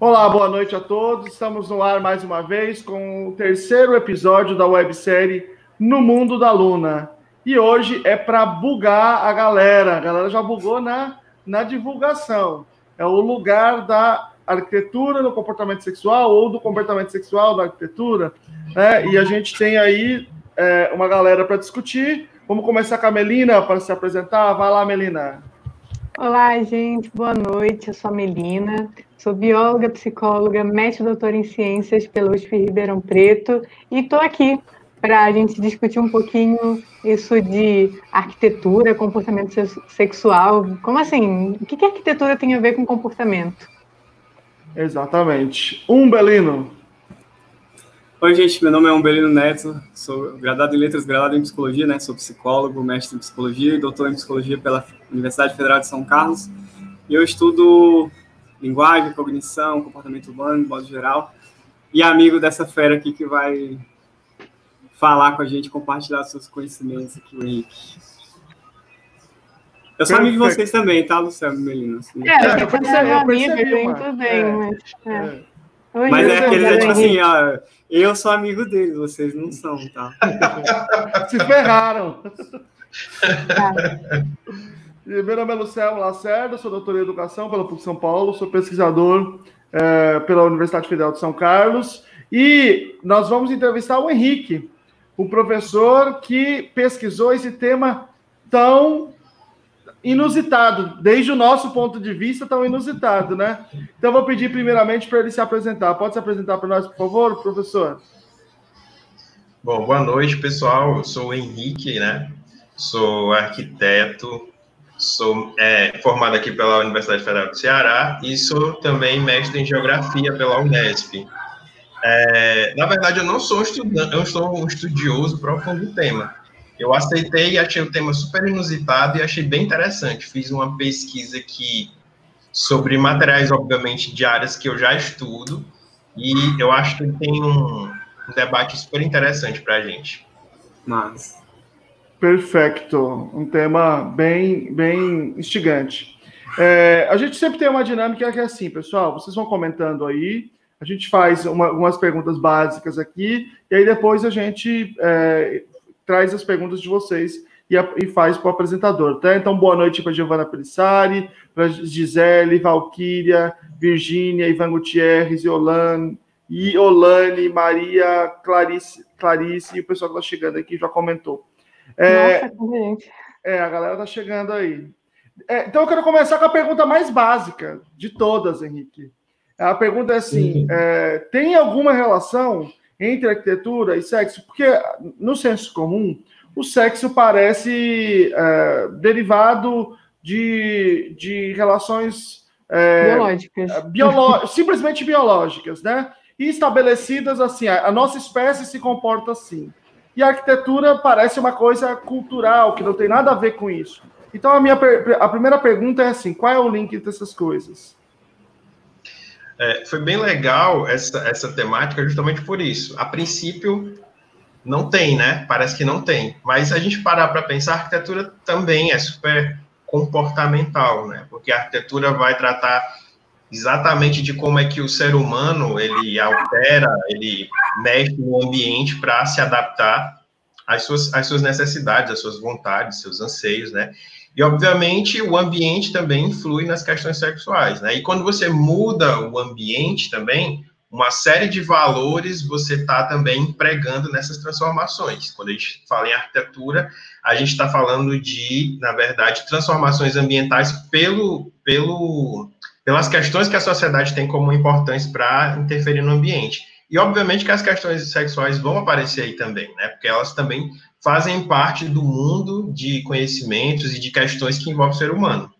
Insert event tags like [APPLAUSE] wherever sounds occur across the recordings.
Olá, boa noite a todos. Estamos no ar mais uma vez com o terceiro episódio da websérie No Mundo da Luna. E hoje é para bugar a galera. A galera já bugou na, na divulgação. É o lugar da arquitetura no comportamento sexual ou do comportamento sexual na arquitetura. Né? E a gente tem aí é, uma galera para discutir. Vamos começar com a Melina para se apresentar. Vai lá, Melina. Olá, gente. Boa noite. Eu sou a Melina. Sou bióloga, psicóloga, mestre doutora em ciências pela USP Ribeirão Preto e estou aqui para a gente discutir um pouquinho isso de arquitetura, comportamento sexual. Como assim? O que a arquitetura tem a ver com comportamento? Exatamente. Um Belino. Oi, gente. Meu nome é Umbelino Neto. Sou graduado em letras, graduado em psicologia, né? Sou psicólogo, mestre em psicologia e doutor em psicologia pela Universidade Federal de São Carlos. E eu estudo linguagem, cognição, comportamento humano, de modo geral. E amigo dessa fera aqui que vai falar com a gente, compartilhar seus conhecimentos aqui, o Henrique. Eu sou amigo de vocês também, tá, Luciano Melino? Assim. É, eu percebi, eu percebi, tudo bem, é, mas... É. é. mas é aquele, é, tipo assim, ó, eu sou amigo deles, vocês não são, tá? [LAUGHS] Se ferraram. [LAUGHS] Meu nome é Luciano Lacerda, sou doutor em Educação pela PUC São Paulo, sou pesquisador é, pela Universidade Federal de São Carlos e nós vamos entrevistar o Henrique, um professor que pesquisou esse tema tão inusitado, desde o nosso ponto de vista, tão inusitado, né? Então, vou pedir primeiramente para ele se apresentar. Pode se apresentar para nós, por favor, professor? Bom, boa noite, pessoal. Eu sou o Henrique, né? Sou arquiteto, Sou é, formado aqui pela Universidade Federal do Ceará e sou também mestre em Geografia pela Unesp. É, na verdade, eu não sou um estudante, eu sou um estudioso profundo do tema. Eu aceitei e achei o tema super inusitado e achei bem interessante. Fiz uma pesquisa aqui sobre materiais, obviamente, de áreas que eu já estudo e eu acho que tem um, um debate super interessante para a gente. Mas Perfeito, um tema bem, bem instigante. É, a gente sempre tem uma dinâmica que é assim, pessoal, vocês vão comentando aí, a gente faz uma, algumas perguntas básicas aqui, e aí depois a gente é, traz as perguntas de vocês e, a, e faz para o apresentador, tá? Então, boa noite para Giovana Pelissari, para Gisele, Valquíria, Virgínia, Ivan Gutierrez, Yolane, e Olane, Maria, Clarice, Clarice e o pessoal que está chegando aqui já comentou. É, Nossa, é, a galera tá chegando aí. É, então eu quero começar com a pergunta mais básica de todas, Henrique. A pergunta é assim: é, tem alguma relação entre arquitetura e sexo? Porque no senso comum, o sexo parece é, derivado de, de relações é, biológicas, é, biolo [LAUGHS] simplesmente biológicas, né? E estabelecidas assim, a, a nossa espécie se comporta assim. E a arquitetura parece uma coisa cultural, que não tem nada a ver com isso. Então, a minha a primeira pergunta é assim: qual é o link entre essas coisas? É, foi bem legal essa, essa temática, justamente por isso. A princípio, não tem, né? Parece que não tem. Mas a gente parar para pensar, a arquitetura também é super comportamental, né? Porque a arquitetura vai tratar exatamente de como é que o ser humano ele altera, ele mexe no ambiente para se adaptar às suas, às suas necessidades, às suas vontades, seus anseios, né? E, obviamente, o ambiente também influi nas questões sexuais, né? E quando você muda o ambiente também, uma série de valores você está também empregando nessas transformações. Quando a gente fala em arquitetura, a gente está falando de, na verdade, transformações ambientais pelo, pelo pelas questões que a sociedade tem como importantes para interferir no ambiente. E, obviamente, que as questões sexuais vão aparecer aí também, né? Porque elas também fazem parte do mundo de conhecimentos e de questões que envolvem o ser humano.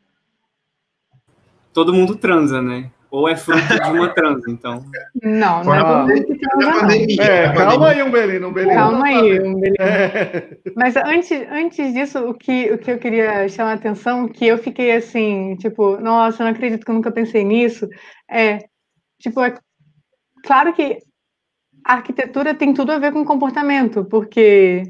Todo mundo transa, né? Ou é fruto de uma transa, então. Não, não é mundo que transa, não. É, calma aí, Umbelino, Umbelino. Calma aí, Umbelino. É. Mas antes, antes disso, o que, o que eu queria chamar a atenção, que eu fiquei assim, tipo, nossa, não acredito que eu nunca pensei nisso, é, tipo, é claro que a arquitetura tem tudo a ver com comportamento, porque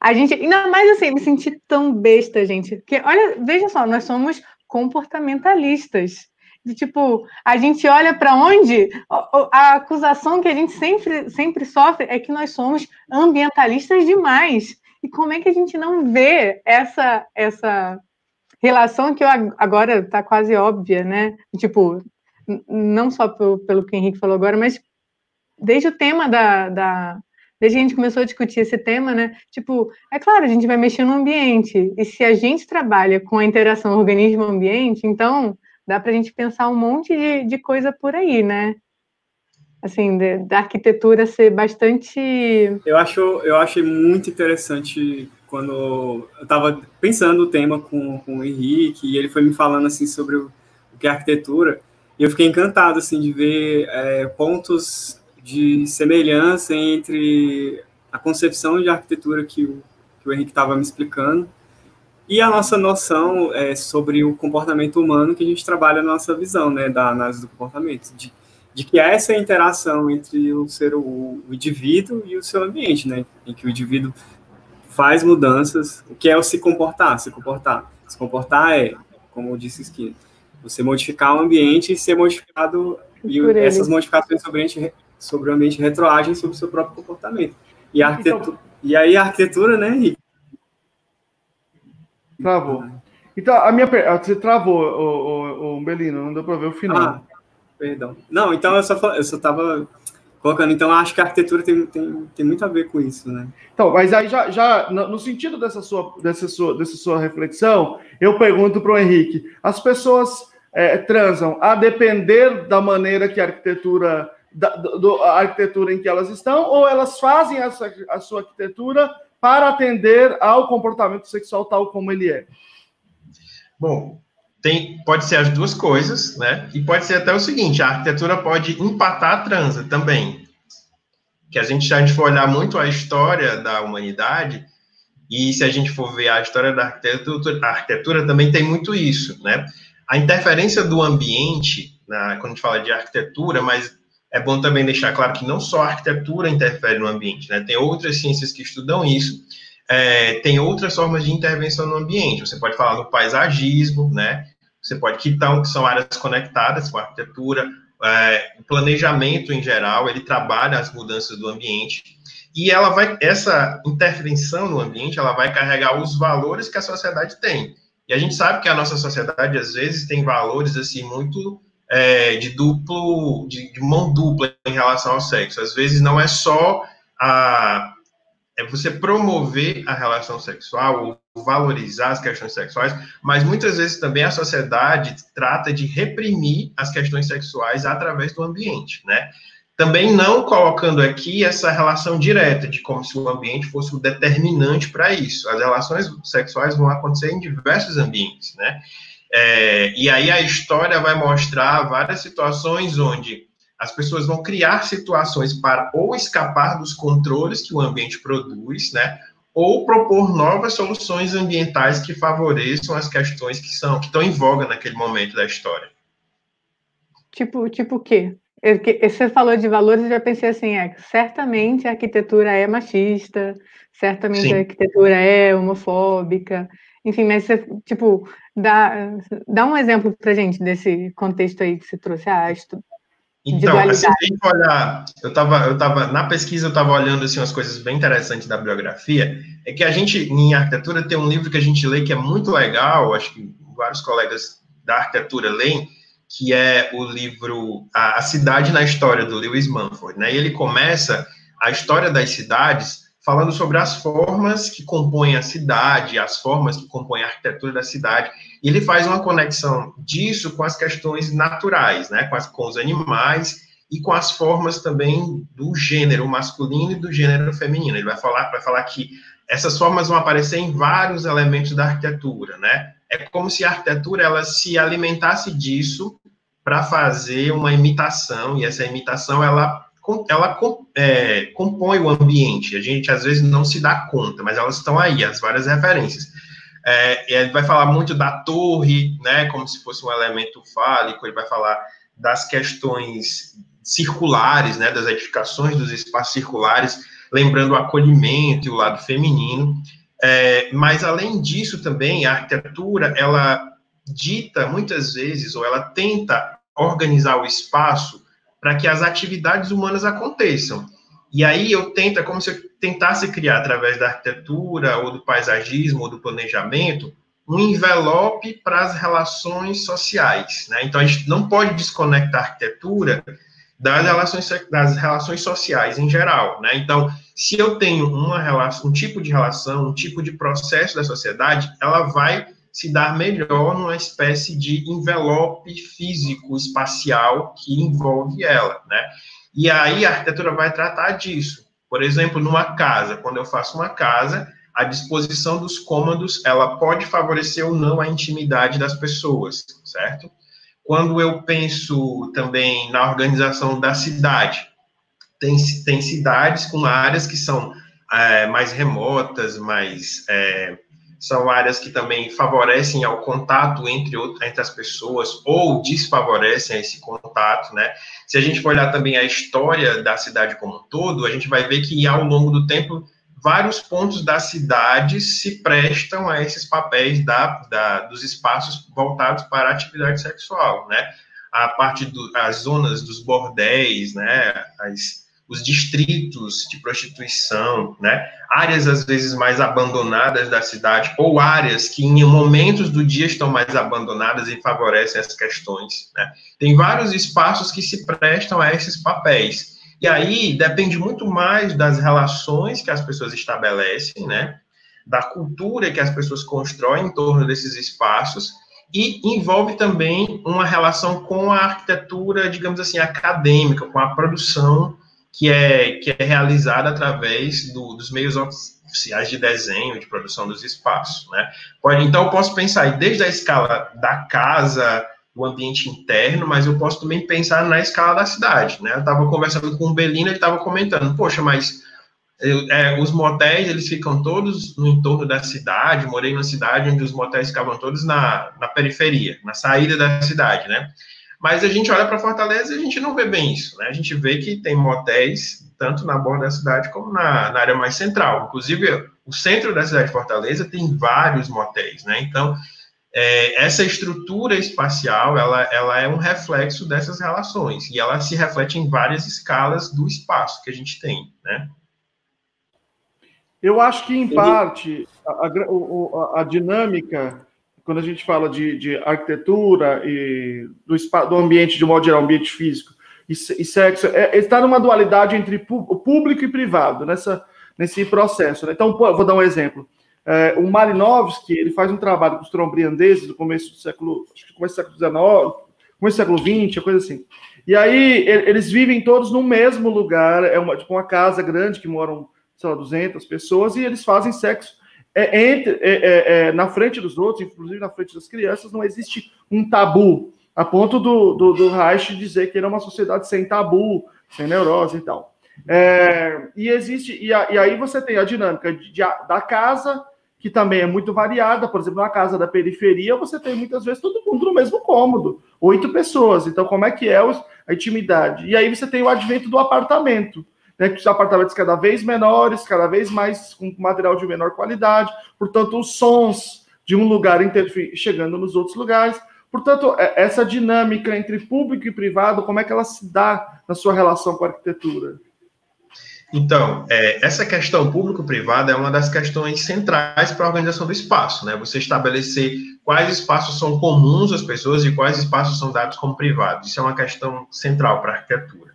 a gente, ainda mais assim, me senti tão besta, gente, porque olha, veja só, nós somos comportamentalistas. Tipo, a gente olha para onde a acusação que a gente sempre, sempre sofre é que nós somos ambientalistas demais. E como é que a gente não vê essa, essa relação que agora está quase óbvia, né? Tipo, não só pelo, pelo que o Henrique falou agora, mas desde o tema da, da desde que a gente começou a discutir esse tema, né? Tipo, é claro, a gente vai mexer no ambiente. E se a gente trabalha com a interação organismo-ambiente, então dá para a gente pensar um monte de, de coisa por aí, né? Assim, de, da arquitetura ser bastante. Eu acho, eu achei muito interessante quando eu estava pensando o tema com, com o Henrique e ele foi me falando assim sobre o, o que é arquitetura. E eu fiquei encantado assim de ver é, pontos de semelhança entre a concepção de arquitetura que o, que o Henrique estava me explicando e a nossa noção é, sobre o comportamento humano que a gente trabalha na nossa visão, né, da análise do comportamento, de, de que é essa interação entre o ser o, o indivíduo e o seu ambiente, né, em que o indivíduo faz mudanças, o que é o se comportar, se comportar. Se comportar é, como eu disse aqui, você modificar o ambiente e ser modificado, e essas modificações sobre o ambiente sobre o ambiente retroagem sobre o seu próprio comportamento. E, arquitetura, então, e aí a arquitetura, né? Travou. Então, a minha você travou, o, o, o Belino, não deu para ver o final. Ah, perdão. Não, então eu só eu só estava colocando, então acho que a arquitetura tem, tem, tem muito a ver com isso, né? Então, mas aí já, já no sentido dessa sua, dessa sua, dessa sua reflexão, eu pergunto para o Henrique: as pessoas é, transam a depender da maneira que a arquitetura da, do, a arquitetura em que elas estão, ou elas fazem a sua, a sua arquitetura para atender ao comportamento sexual tal como ele é? Bom, tem, pode ser as duas coisas, né? E pode ser até o seguinte: a arquitetura pode empatar a transa também. Que a gente, se a gente for olhar muito a história da humanidade, e se a gente for ver a história da arquitetura, a arquitetura também tem muito isso, né? A interferência do ambiente, na, quando a gente fala de arquitetura, mas é bom também deixar claro que não só a arquitetura interfere no ambiente, né? Tem outras ciências que estudam isso, é, tem outras formas de intervenção no ambiente. Você pode falar no paisagismo, né? Você pode que, que são áreas conectadas com a arquitetura, é, o planejamento em geral, ele trabalha as mudanças do ambiente e ela vai essa intervenção no ambiente, ela vai carregar os valores que a sociedade tem. E a gente sabe que a nossa sociedade às vezes tem valores assim muito é, de duplo, de, de, mão dupla em relação ao sexo. Às vezes não é só a é você promover a relação sexual ou valorizar as questões sexuais, mas muitas vezes também a sociedade trata de reprimir as questões sexuais através do ambiente, né? Também não colocando aqui essa relação direta de como se o ambiente fosse o determinante para isso. As relações sexuais vão acontecer em diversos ambientes, né? É, e aí a história vai mostrar várias situações onde as pessoas vão criar situações para ou escapar dos controles que o ambiente produz, né? Ou propor novas soluções ambientais que favoreçam as questões que são que estão em voga naquele momento da história. Tipo, tipo o quê? Você falou de valores, eu já pensei assim, é, certamente a arquitetura é machista, certamente Sim. a arquitetura é homofóbica, enfim, mas você, tipo, dá, dá um exemplo pra gente desse contexto aí que você trouxe, ah, estu... Então, assim, olhar, eu estava eu tava, na pesquisa eu estava olhando, assim, umas coisas bem interessantes da bibliografia, é que a gente, em arquitetura, tem um livro que a gente lê que é muito legal, acho que vários colegas da arquitetura leem, que é o livro A, a Cidade na História, do Lewis Mumford, né, e ele começa a história das cidades falando sobre as formas que compõem a cidade, as formas que compõem a arquitetura da cidade. E ele faz uma conexão disso com as questões naturais, né, com, as, com os animais e com as formas também do gênero masculino e do gênero feminino. Ele vai falar, vai falar que essas formas vão aparecer em vários elementos da arquitetura, né? É como se a arquitetura ela se alimentasse disso para fazer uma imitação e essa imitação ela ela é, compõe o ambiente. A gente às vezes não se dá conta, mas elas estão aí, as várias referências. É, ele vai falar muito da torre, né, como se fosse um elemento fálico. Ele vai falar das questões circulares, né, das edificações dos espaços circulares, lembrando o acolhimento e o lado feminino. É, mas além disso também a arquitetura ela dita muitas vezes ou ela tenta organizar o espaço para que as atividades humanas aconteçam. E aí eu tento, é como se eu tentasse criar, através da arquitetura, ou do paisagismo, ou do planejamento, um envelope para as relações sociais. Né? Então, a gente não pode desconectar a arquitetura das relações, das relações sociais em geral. Né? Então, se eu tenho uma relação, um tipo de relação, um tipo de processo da sociedade, ela vai se dar melhor numa espécie de envelope físico, espacial, que envolve ela. Né? E aí a arquitetura vai tratar disso. Por exemplo, numa casa, quando eu faço uma casa, a disposição dos cômodos, ela pode favorecer ou não a intimidade das pessoas, certo? Quando eu penso também na organização da cidade, tem, tem cidades com áreas que são é, mais remotas, mais é, são áreas que também favorecem ao contato entre, entre as pessoas ou desfavorecem esse contato, né? Se a gente for olhar também a história da cidade como um todo, a gente vai ver que ao longo do tempo vários pontos da cidade se prestam a esses papéis da, da dos espaços voltados para a atividade sexual, né? A parte das zonas dos bordéis, né? As, os distritos de prostituição, né? Áreas às vezes mais abandonadas da cidade ou áreas que em momentos do dia estão mais abandonadas e favorecem as questões, né? Tem vários espaços que se prestam a esses papéis. E aí depende muito mais das relações que as pessoas estabelecem, né? Da cultura que as pessoas constroem em torno desses espaços e envolve também uma relação com a arquitetura, digamos assim, acadêmica, com a produção que é, que é realizada através do, dos meios oficiais de desenho, de produção dos espaços. Né? Pode, então, eu posso pensar desde a escala da casa, do ambiente interno, mas eu posso também pensar na escala da cidade. Né? Eu estava conversando com o Belino, ele estava comentando, poxa, mas é, os motéis, eles ficam todos no entorno da cidade, morei numa cidade onde os motéis ficavam todos na, na periferia, na saída da cidade, né? Mas a gente olha para Fortaleza e a gente não vê bem isso, né? A gente vê que tem motéis tanto na borda da cidade como na, na área mais central. Inclusive, o centro da cidade de Fortaleza tem vários motéis, né? Então, é, essa estrutura espacial, ela, ela é um reflexo dessas relações, e ela se reflete em várias escalas do espaço que a gente tem, né? Eu acho que, em parte, a, a, a dinâmica quando a gente fala de, de arquitetura e do, do, ambiente, de modo geral, ambiente físico e, e sexo, é, está numa dualidade entre pu, público e privado nessa, nesse processo. Né? Então, vou dar um exemplo. É, o Malinowski, ele faz um trabalho com os trombriandeses do começo do século, acho que começo do século XIX, começo do século XX, coisa assim. E aí, eles vivem todos no mesmo lugar, é uma, tipo uma casa grande que moram, sei lá, 200 pessoas, e eles fazem sexo é, entre, é, é, é, na frente dos outros, inclusive na frente das crianças, não existe um tabu, a ponto do, do, do Reich dizer que ele é uma sociedade sem tabu, sem neurose e tal. É, e existe, e, a, e, aí você tem a dinâmica de, de, da casa, que também é muito variada, por exemplo, na casa da periferia, você tem muitas vezes todo mundo no mesmo cômodo, oito pessoas. Então, como é que é a intimidade? E aí você tem o advento do apartamento né, que os apartamentos cada vez menores, cada vez mais com material de menor qualidade, portanto, os sons de um lugar chegando nos outros lugares. Portanto, é, essa dinâmica entre público e privado, como é que ela se dá na sua relação com a arquitetura? Então, é, essa questão público-privada é uma das questões centrais para a organização do espaço, né? Você estabelecer quais espaços são comuns às pessoas e quais espaços são dados como privados. Isso é uma questão central para a arquitetura.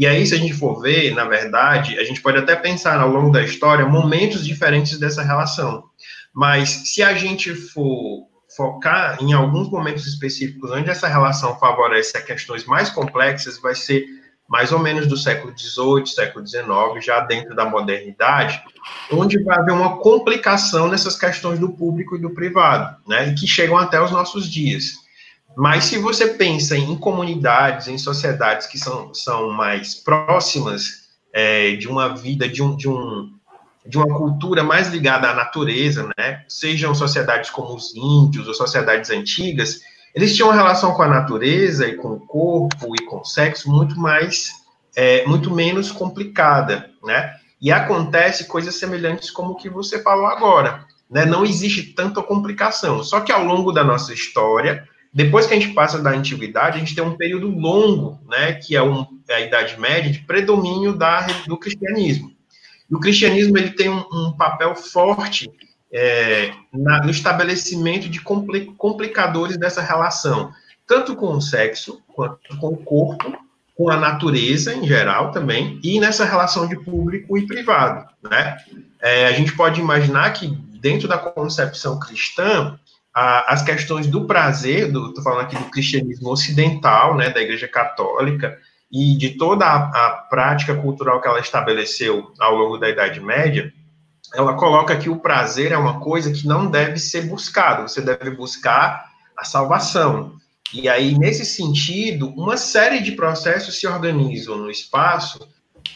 E aí, se a gente for ver, na verdade, a gente pode até pensar ao longo da história momentos diferentes dessa relação. Mas se a gente for focar em alguns momentos específicos onde essa relação favorece a questões mais complexas, vai ser mais ou menos do século XVIII, século XIX, já dentro da modernidade, onde vai haver uma complicação nessas questões do público e do privado, né, que chegam até os nossos dias. Mas se você pensa em comunidades, em sociedades que são, são mais próximas é, de uma vida, de, um, de, um, de uma cultura mais ligada à natureza, né? Sejam sociedades como os índios ou sociedades antigas, eles tinham uma relação com a natureza e com o corpo e com o sexo muito mais, é, muito menos complicada, né? E acontece coisas semelhantes como o que você falou agora, né? Não existe tanta complicação. Só que ao longo da nossa história, depois que a gente passa da antiguidade, a gente tem um período longo, né, que é, um, é a Idade Média, de predomínio da, do cristianismo. E o cristianismo ele tem um, um papel forte é, na, no estabelecimento de complicadores dessa relação, tanto com o sexo, quanto com o corpo, com a natureza em geral também, e nessa relação de público e privado. Né? É, a gente pode imaginar que, dentro da concepção cristã, a, as questões do prazer, estou falando aqui do cristianismo ocidental, né, da Igreja Católica, e de toda a, a prática cultural que ela estabeleceu ao longo da Idade Média, ela coloca que o prazer é uma coisa que não deve ser buscado, você deve buscar a salvação. E aí, nesse sentido, uma série de processos se organizam no espaço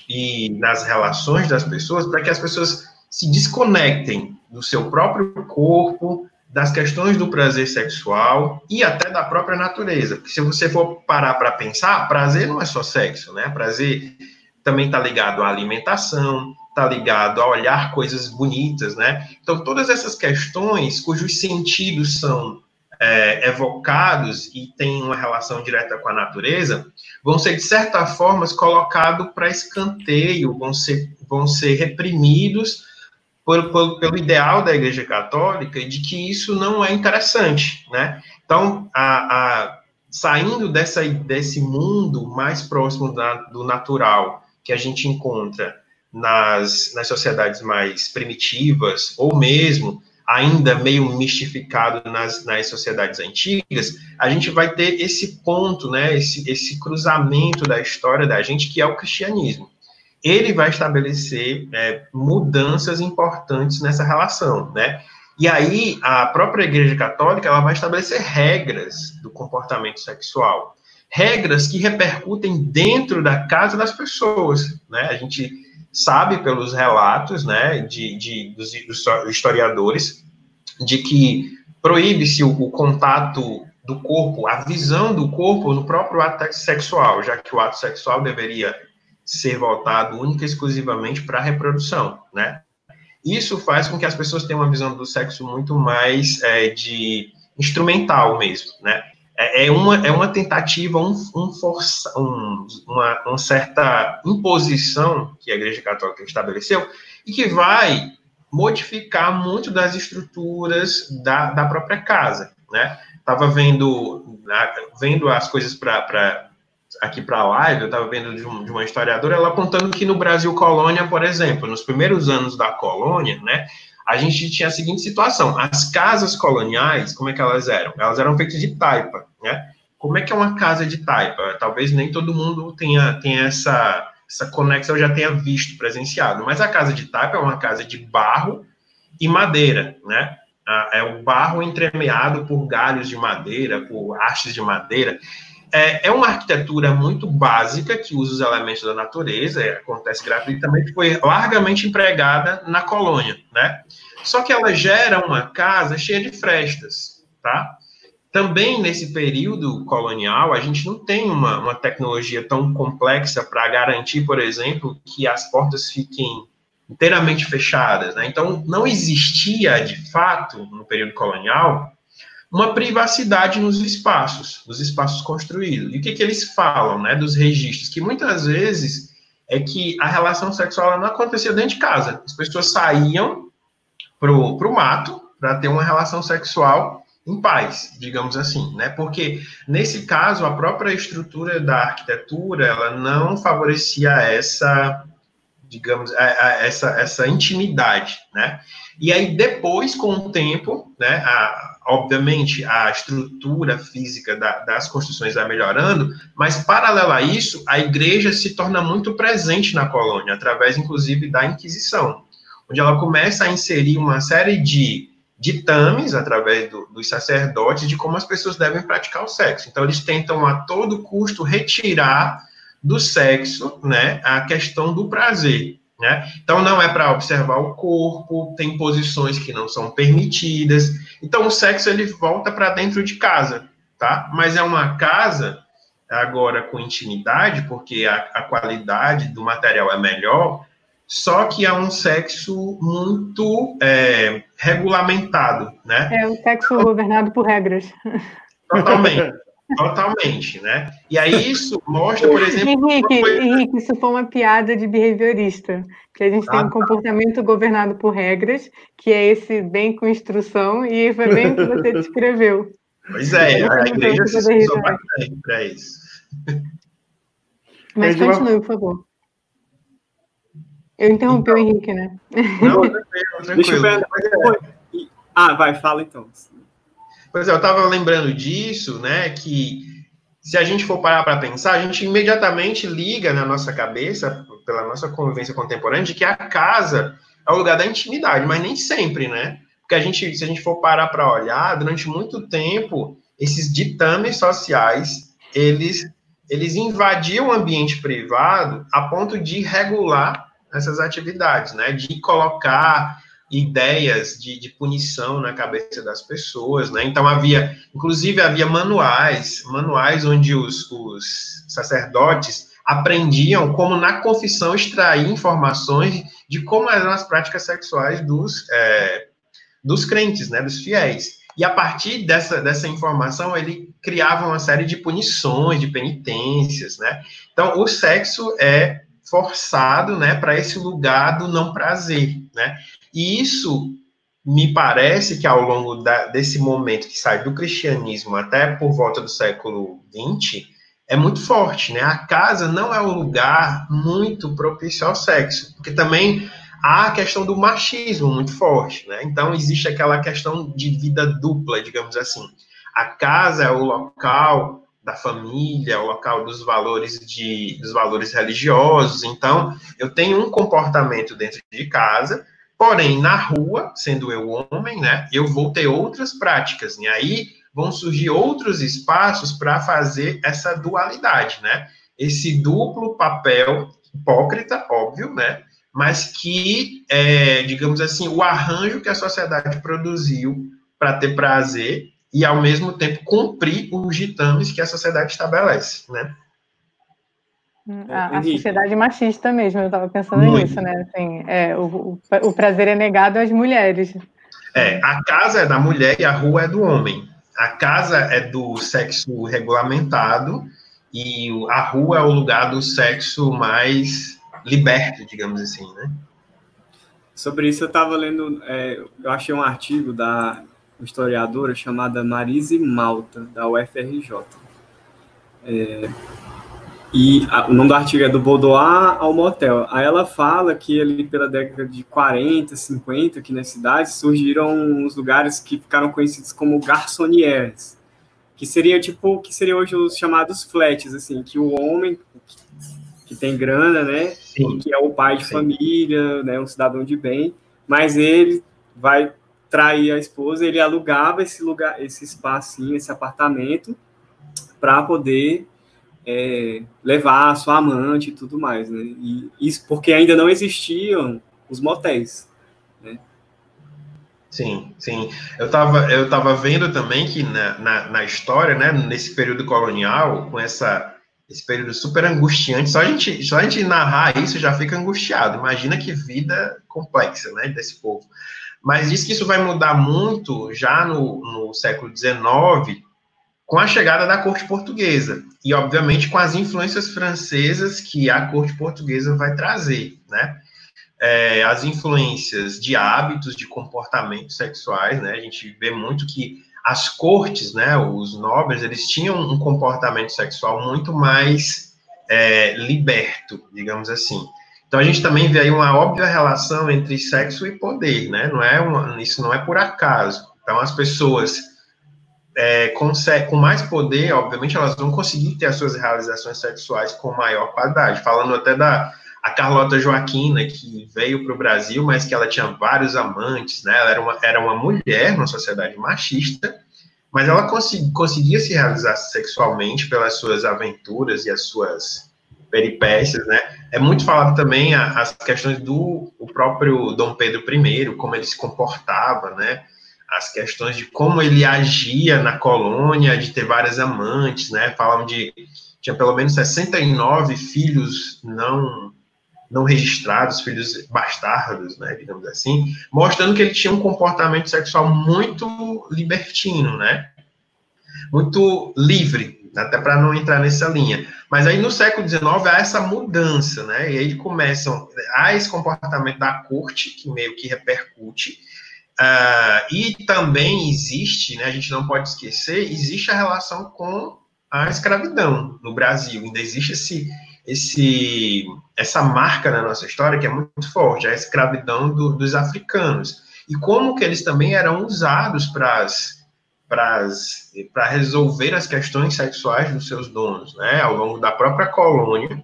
e nas relações das pessoas para que as pessoas se desconectem do seu próprio corpo, das questões do prazer sexual e até da própria natureza. Porque se você for parar para pensar, prazer não é só sexo, né? Prazer também está ligado à alimentação, está ligado a olhar coisas bonitas, né? Então, todas essas questões cujos sentidos são é, evocados e têm uma relação direta com a natureza, vão ser, de certa forma, colocados para escanteio, vão ser, vão ser reprimidos pelo ideal da Igreja Católica de que isso não é interessante, né? Então, a, a, saindo dessa, desse mundo mais próximo da, do natural que a gente encontra nas, nas sociedades mais primitivas, ou mesmo ainda meio mistificado nas, nas sociedades antigas, a gente vai ter esse ponto, né, esse, esse cruzamento da história da gente, que é o cristianismo ele vai estabelecer é, mudanças importantes nessa relação, né? E aí, a própria Igreja Católica, ela vai estabelecer regras do comportamento sexual. Regras que repercutem dentro da casa das pessoas, né? A gente sabe pelos relatos, né, de, de dos, dos historiadores, de que proíbe-se o, o contato do corpo, a visão do corpo no próprio ato sexual, já que o ato sexual deveria ser voltado única e exclusivamente para a reprodução, né? Isso faz com que as pessoas tenham uma visão do sexo muito mais é, de instrumental mesmo, né? É, é uma, é uma tentativa, um, um força, um, uma, uma certa imposição que a Igreja Católica estabeleceu e que vai modificar muito das estruturas da, da própria casa, né? Estava vendo, vendo as coisas para aqui para a live, eu estava vendo de, um, de, uma historiadora, ela contando que no Brasil colônia, por exemplo, nos primeiros anos da colônia, né, a gente tinha a seguinte situação: as casas coloniais, como é que elas eram? Elas eram feitas de taipa, né? Como é que é uma casa de taipa? Talvez nem todo mundo tenha, tenha essa, essa conexão, já tenha visto, presenciado, mas a casa de taipa é uma casa de barro e madeira, né? É o barro entremeado por galhos de madeira, por hastes de madeira é, é uma arquitetura muito básica que usa os elementos da natureza, é, acontece gratuitamente, foi largamente empregada na colônia, né? Só que ela gera uma casa cheia de frestas, tá? Também nesse período colonial, a gente não tem uma, uma tecnologia tão complexa para garantir, por exemplo, que as portas fiquem inteiramente fechadas, né? Então, não existia, de fato, no período colonial, uma privacidade nos espaços, nos espaços construídos. E o que, que eles falam, né, dos registros? Que muitas vezes é que a relação sexual não acontecia dentro de casa. As pessoas saíam pro, pro mato para ter uma relação sexual em paz, digamos assim, né? Porque nesse caso a própria estrutura da arquitetura ela não favorecia essa, digamos, essa essa intimidade, né? E aí depois com o tempo, né? A, obviamente, a estrutura física da, das construções vai melhorando, mas, paralelo a isso, a igreja se torna muito presente na colônia, através, inclusive, da Inquisição, onde ela começa a inserir uma série de ditames, através do, dos sacerdotes, de como as pessoas devem praticar o sexo. Então, eles tentam, a todo custo, retirar do sexo né, a questão do prazer. Né? Então, não é para observar o corpo, tem posições que não são permitidas. Então, o sexo ele volta para dentro de casa, tá? Mas é uma casa, agora com intimidade, porque a, a qualidade do material é melhor, só que é um sexo muito é, regulamentado, né? É um sexo governado por regras. Totalmente. [LAUGHS] Totalmente, né? E aí isso mostra, por exemplo. Henrique, coisa... Henrique, isso foi uma piada de behaviorista, que a gente ah, tem um tá. comportamento governado por regras, que é esse bem com instrução, e foi bem o que você [LAUGHS] descreveu. Pois é, a igreja se bastante para isso. Mas continue, por favor. Eu interrompi então, o Henrique, né? Não, tranquilo, tranquilo. Deixa eu ver. Ah, vai, fala então. Pois é, eu estava lembrando disso, né? Que se a gente for parar para pensar, a gente imediatamente liga na nossa cabeça, pela nossa convivência contemporânea, de que a casa é o lugar da intimidade, mas nem sempre, né? Porque a gente, se a gente for parar para olhar, durante muito tempo, esses ditames sociais, eles, eles invadiam o ambiente privado a ponto de regular essas atividades, né? De colocar ideias de, de, punição na cabeça das pessoas, né? Então havia, inclusive havia manuais, manuais onde os, os sacerdotes aprendiam como na confissão extrair informações de como eram as práticas sexuais dos, é, dos crentes, né? Dos fiéis. E a partir dessa, dessa informação, ele criava uma série de punições, de penitências, né? Então, o sexo é forçado, né, para esse lugar do não prazer, né? E isso me parece que ao longo da, desse momento que sai do cristianismo até por volta do século XX, é muito forte, né? A casa não é um lugar muito propício ao sexo, porque também há a questão do machismo muito forte, né? Então existe aquela questão de vida dupla, digamos assim. A casa é o local da família, o local dos valores de dos valores religiosos. Então, eu tenho um comportamento dentro de casa, Porém, na rua, sendo eu homem, né, eu vou ter outras práticas, e aí vão surgir outros espaços para fazer essa dualidade, né? Esse duplo papel hipócrita, óbvio, né? Mas que, é, digamos assim, o arranjo que a sociedade produziu para ter prazer e, ao mesmo tempo, cumprir os ditames que a sociedade estabelece, né? A, a sociedade machista mesmo, eu estava pensando Muito. nisso, né? Assim, é, o, o, prazer é negado às mulheres. É, a casa é da mulher e a rua é do homem. A casa é do sexo regulamentado e a rua é o lugar do sexo mais liberto, digamos assim, né? Sobre isso eu estava lendo, é, eu achei um artigo da historiadora chamada Marise Malta, da UFRJ. É, e a, o nome do artigo é do boudoir ao motel. Aí ela fala que ali pela década de 40, 50, aqui na cidade, surgiram os lugares que ficaram conhecidos como garçonnières, que seria tipo, que seria hoje os chamados flats, assim, que o homem que, que tem grana, né, Sim. que é o pai de Sim. família, né, um cidadão de bem, mas ele vai trair a esposa, ele alugava esse lugar, esse espacinho, esse apartamento para poder é, levar a sua amante e tudo mais, né? E isso porque ainda não existiam os motéis, né? Sim, sim. Eu estava eu tava vendo também que na, na, na, história, né, nesse período colonial, com essa, esse período super angustiante, só a, gente, só a gente narrar isso já fica angustiado. Imagina que vida complexa, né, desse povo. Mas diz que isso vai mudar muito já no, no século XIX, com a chegada da corte portuguesa e, obviamente, com as influências francesas que a corte portuguesa vai trazer, né? É, as influências de hábitos, de comportamentos sexuais, né? A gente vê muito que as cortes, né, os nobres, eles tinham um comportamento sexual muito mais é, liberto, digamos assim. Então a gente também vê aí uma óbvia relação entre sexo e poder, né? Não é uma, isso não é por acaso. Então as pessoas é, consegue, com mais poder, obviamente, elas vão conseguir ter as suas realizações sexuais com maior qualidade. Falando até da a Carlota Joaquina, que veio para o Brasil, mas que ela tinha vários amantes, né? Ela era uma, era uma mulher numa sociedade machista, mas ela consegui, conseguia se realizar sexualmente pelas suas aventuras e as suas peripécias, né? É muito falado também as questões do o próprio Dom Pedro I, como ele se comportava, né? as questões de como ele agia na colônia, de ter várias amantes, né? Falam de tinha pelo menos 69 filhos não não registrados, filhos bastardos, né, digamos assim, mostrando que ele tinha um comportamento sexual muito libertino, né? muito livre, até para não entrar nessa linha. Mas aí no século XIX há essa mudança, né? E aí começam, há esse comportamento da corte que meio que repercute, uh, e também existe, né? A gente não pode esquecer, existe a relação com a escravidão no Brasil. Ainda existe esse, esse, essa marca na nossa história que é muito forte, a escravidão do, dos africanos. E como que eles também eram usados para para resolver as questões sexuais dos seus donos, né, ao longo da própria colônia,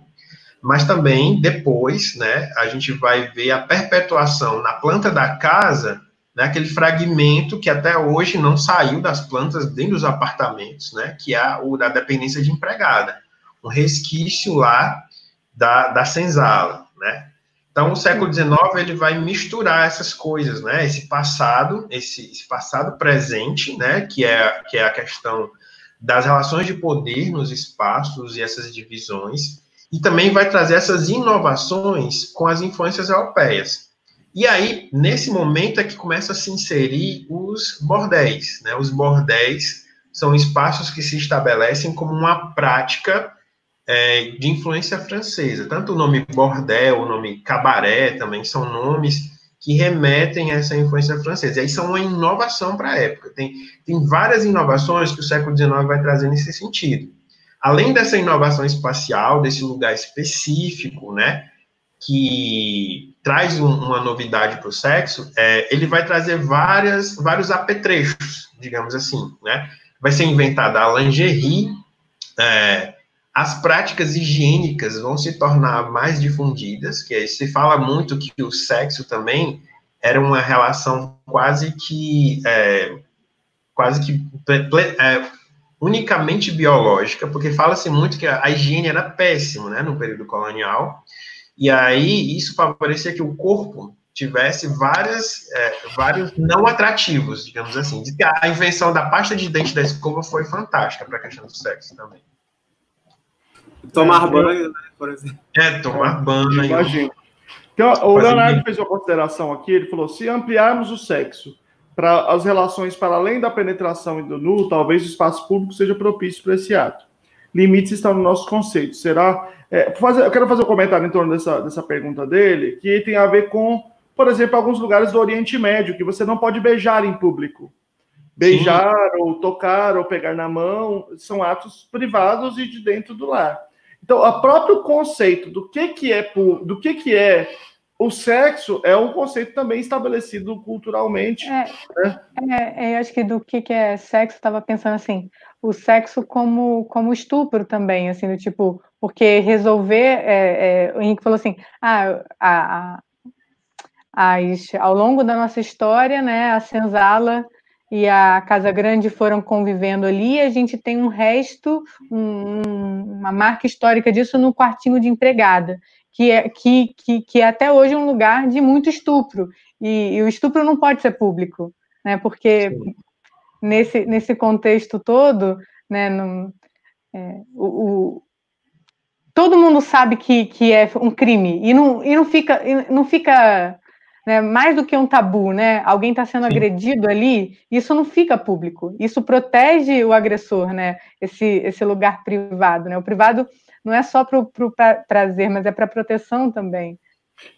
mas também depois, né, a gente vai ver a perpetuação na planta da casa, né, aquele fragmento que até hoje não saiu das plantas dentro dos apartamentos, né, que é o da dependência de empregada, um resquício lá da, da senzala, né, então, o século XIX ele vai misturar essas coisas, né? Esse passado, esse, esse, passado presente, né? Que é, que é a questão das relações de poder nos espaços e essas divisões, e também vai trazer essas inovações com as influências europeias. E aí, nesse momento é que começa a se inserir os bordéis, né? Os bordéis são espaços que se estabelecem como uma prática é, de influência francesa. Tanto o nome bordel, o nome cabaré também são nomes que remetem a essa influência francesa. E aí são uma inovação para a época. Tem, tem várias inovações que o século XIX vai trazer nesse sentido. Além dessa inovação espacial, desse lugar específico, né, que traz um, uma novidade para o sexo, é, ele vai trazer várias, vários apetrechos, digamos assim, né? Vai ser inventada a lingerie, é, as práticas higiênicas vão se tornar mais difundidas, que se fala muito que o sexo também era uma relação quase que é, quase que é, unicamente biológica, porque fala-se muito que a, higiene era péssima, né, no período colonial, e aí isso favorecia que o corpo tivesse várias, é, vários não atrativos, digamos assim. A invenção da pasta de dente da escova foi fantástica para a questão do sexo também. Tomar é, banho, né, por exemplo. É, tomar banho. Imagina. Então, o Leonardo fez uma consideração aqui, ele falou, se ampliarmos o sexo para as relações para além da penetração e do nu, talvez o espaço público seja propício para esse ato. Limites estão no nosso conceito. Será... É, fazer, eu quero fazer um comentário em torno dessa, dessa pergunta dele, que tem a ver com, por exemplo, alguns lugares do Oriente Médio, que você não pode beijar em público. Beijar, Sim. ou tocar, ou pegar na mão, são atos privados e de dentro do lar. Então, o próprio conceito do que, que é do que, que é o sexo é um conceito também estabelecido culturalmente. É, né? é, é acho que do que, que é sexo, estava pensando assim, o sexo como, como estupro também, assim, do tipo, porque resolver, é, é, o Henrique falou assim, ah, a, a, as, ao longo da nossa história, né, a senzala e a Casa Grande foram convivendo ali, e a gente tem um resto, um, uma marca histórica disso no quartinho de empregada, que é, que, que, que é até hoje um lugar de muito estupro. E, e o estupro não pode ser público, né? Porque nesse, nesse contexto todo, né, no, é, o, o, todo mundo sabe que, que é um crime e não, e não fica, não fica né, mais do que um tabu, né? Alguém está sendo Sim. agredido ali, isso não fica público. Isso protege o agressor, né? Esse, esse lugar privado, né? O privado não é só para o prazer, mas é para proteção também.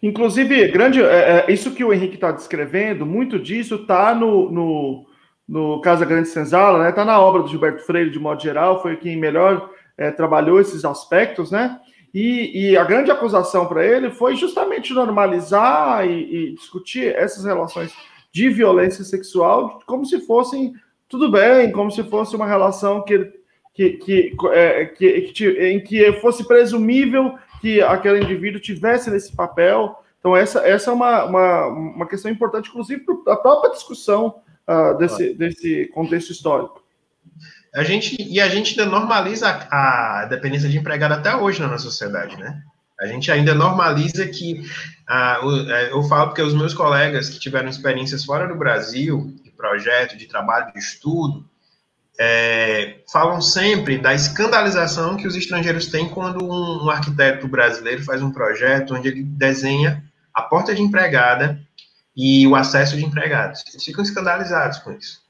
Inclusive, grande, é, é, isso que o Henrique está descrevendo, muito disso está no, no, no, Casa Grande Senzala, né? Está na obra do Gilberto Freire, de modo geral, foi quem melhor é, trabalhou esses aspectos, né? E, e a grande acusação para ele foi justamente normalizar e, e, discutir essas relações de violência sexual como se fossem tudo bem, como se fosse uma relação que, que, que, é, que, que em que fosse presumível que aquele indivíduo tivesse nesse papel. Então, essa, essa é uma, uma, uma questão importante, inclusive, para a própria discussão uh, desse, desse contexto histórico. A gente, e a gente ainda normaliza a, a dependência de empregado até hoje na nossa sociedade, né? A gente ainda normaliza que, ah, eu falo porque os meus colegas que tiveram experiências fora do Brasil, de projeto, de trabalho, de estudo, é, falam sempre da escandalização que os estrangeiros têm quando um, um, arquiteto brasileiro faz um projeto onde ele desenha a porta de empregada e o acesso de empregados. Eles ficam escandalizados com isso.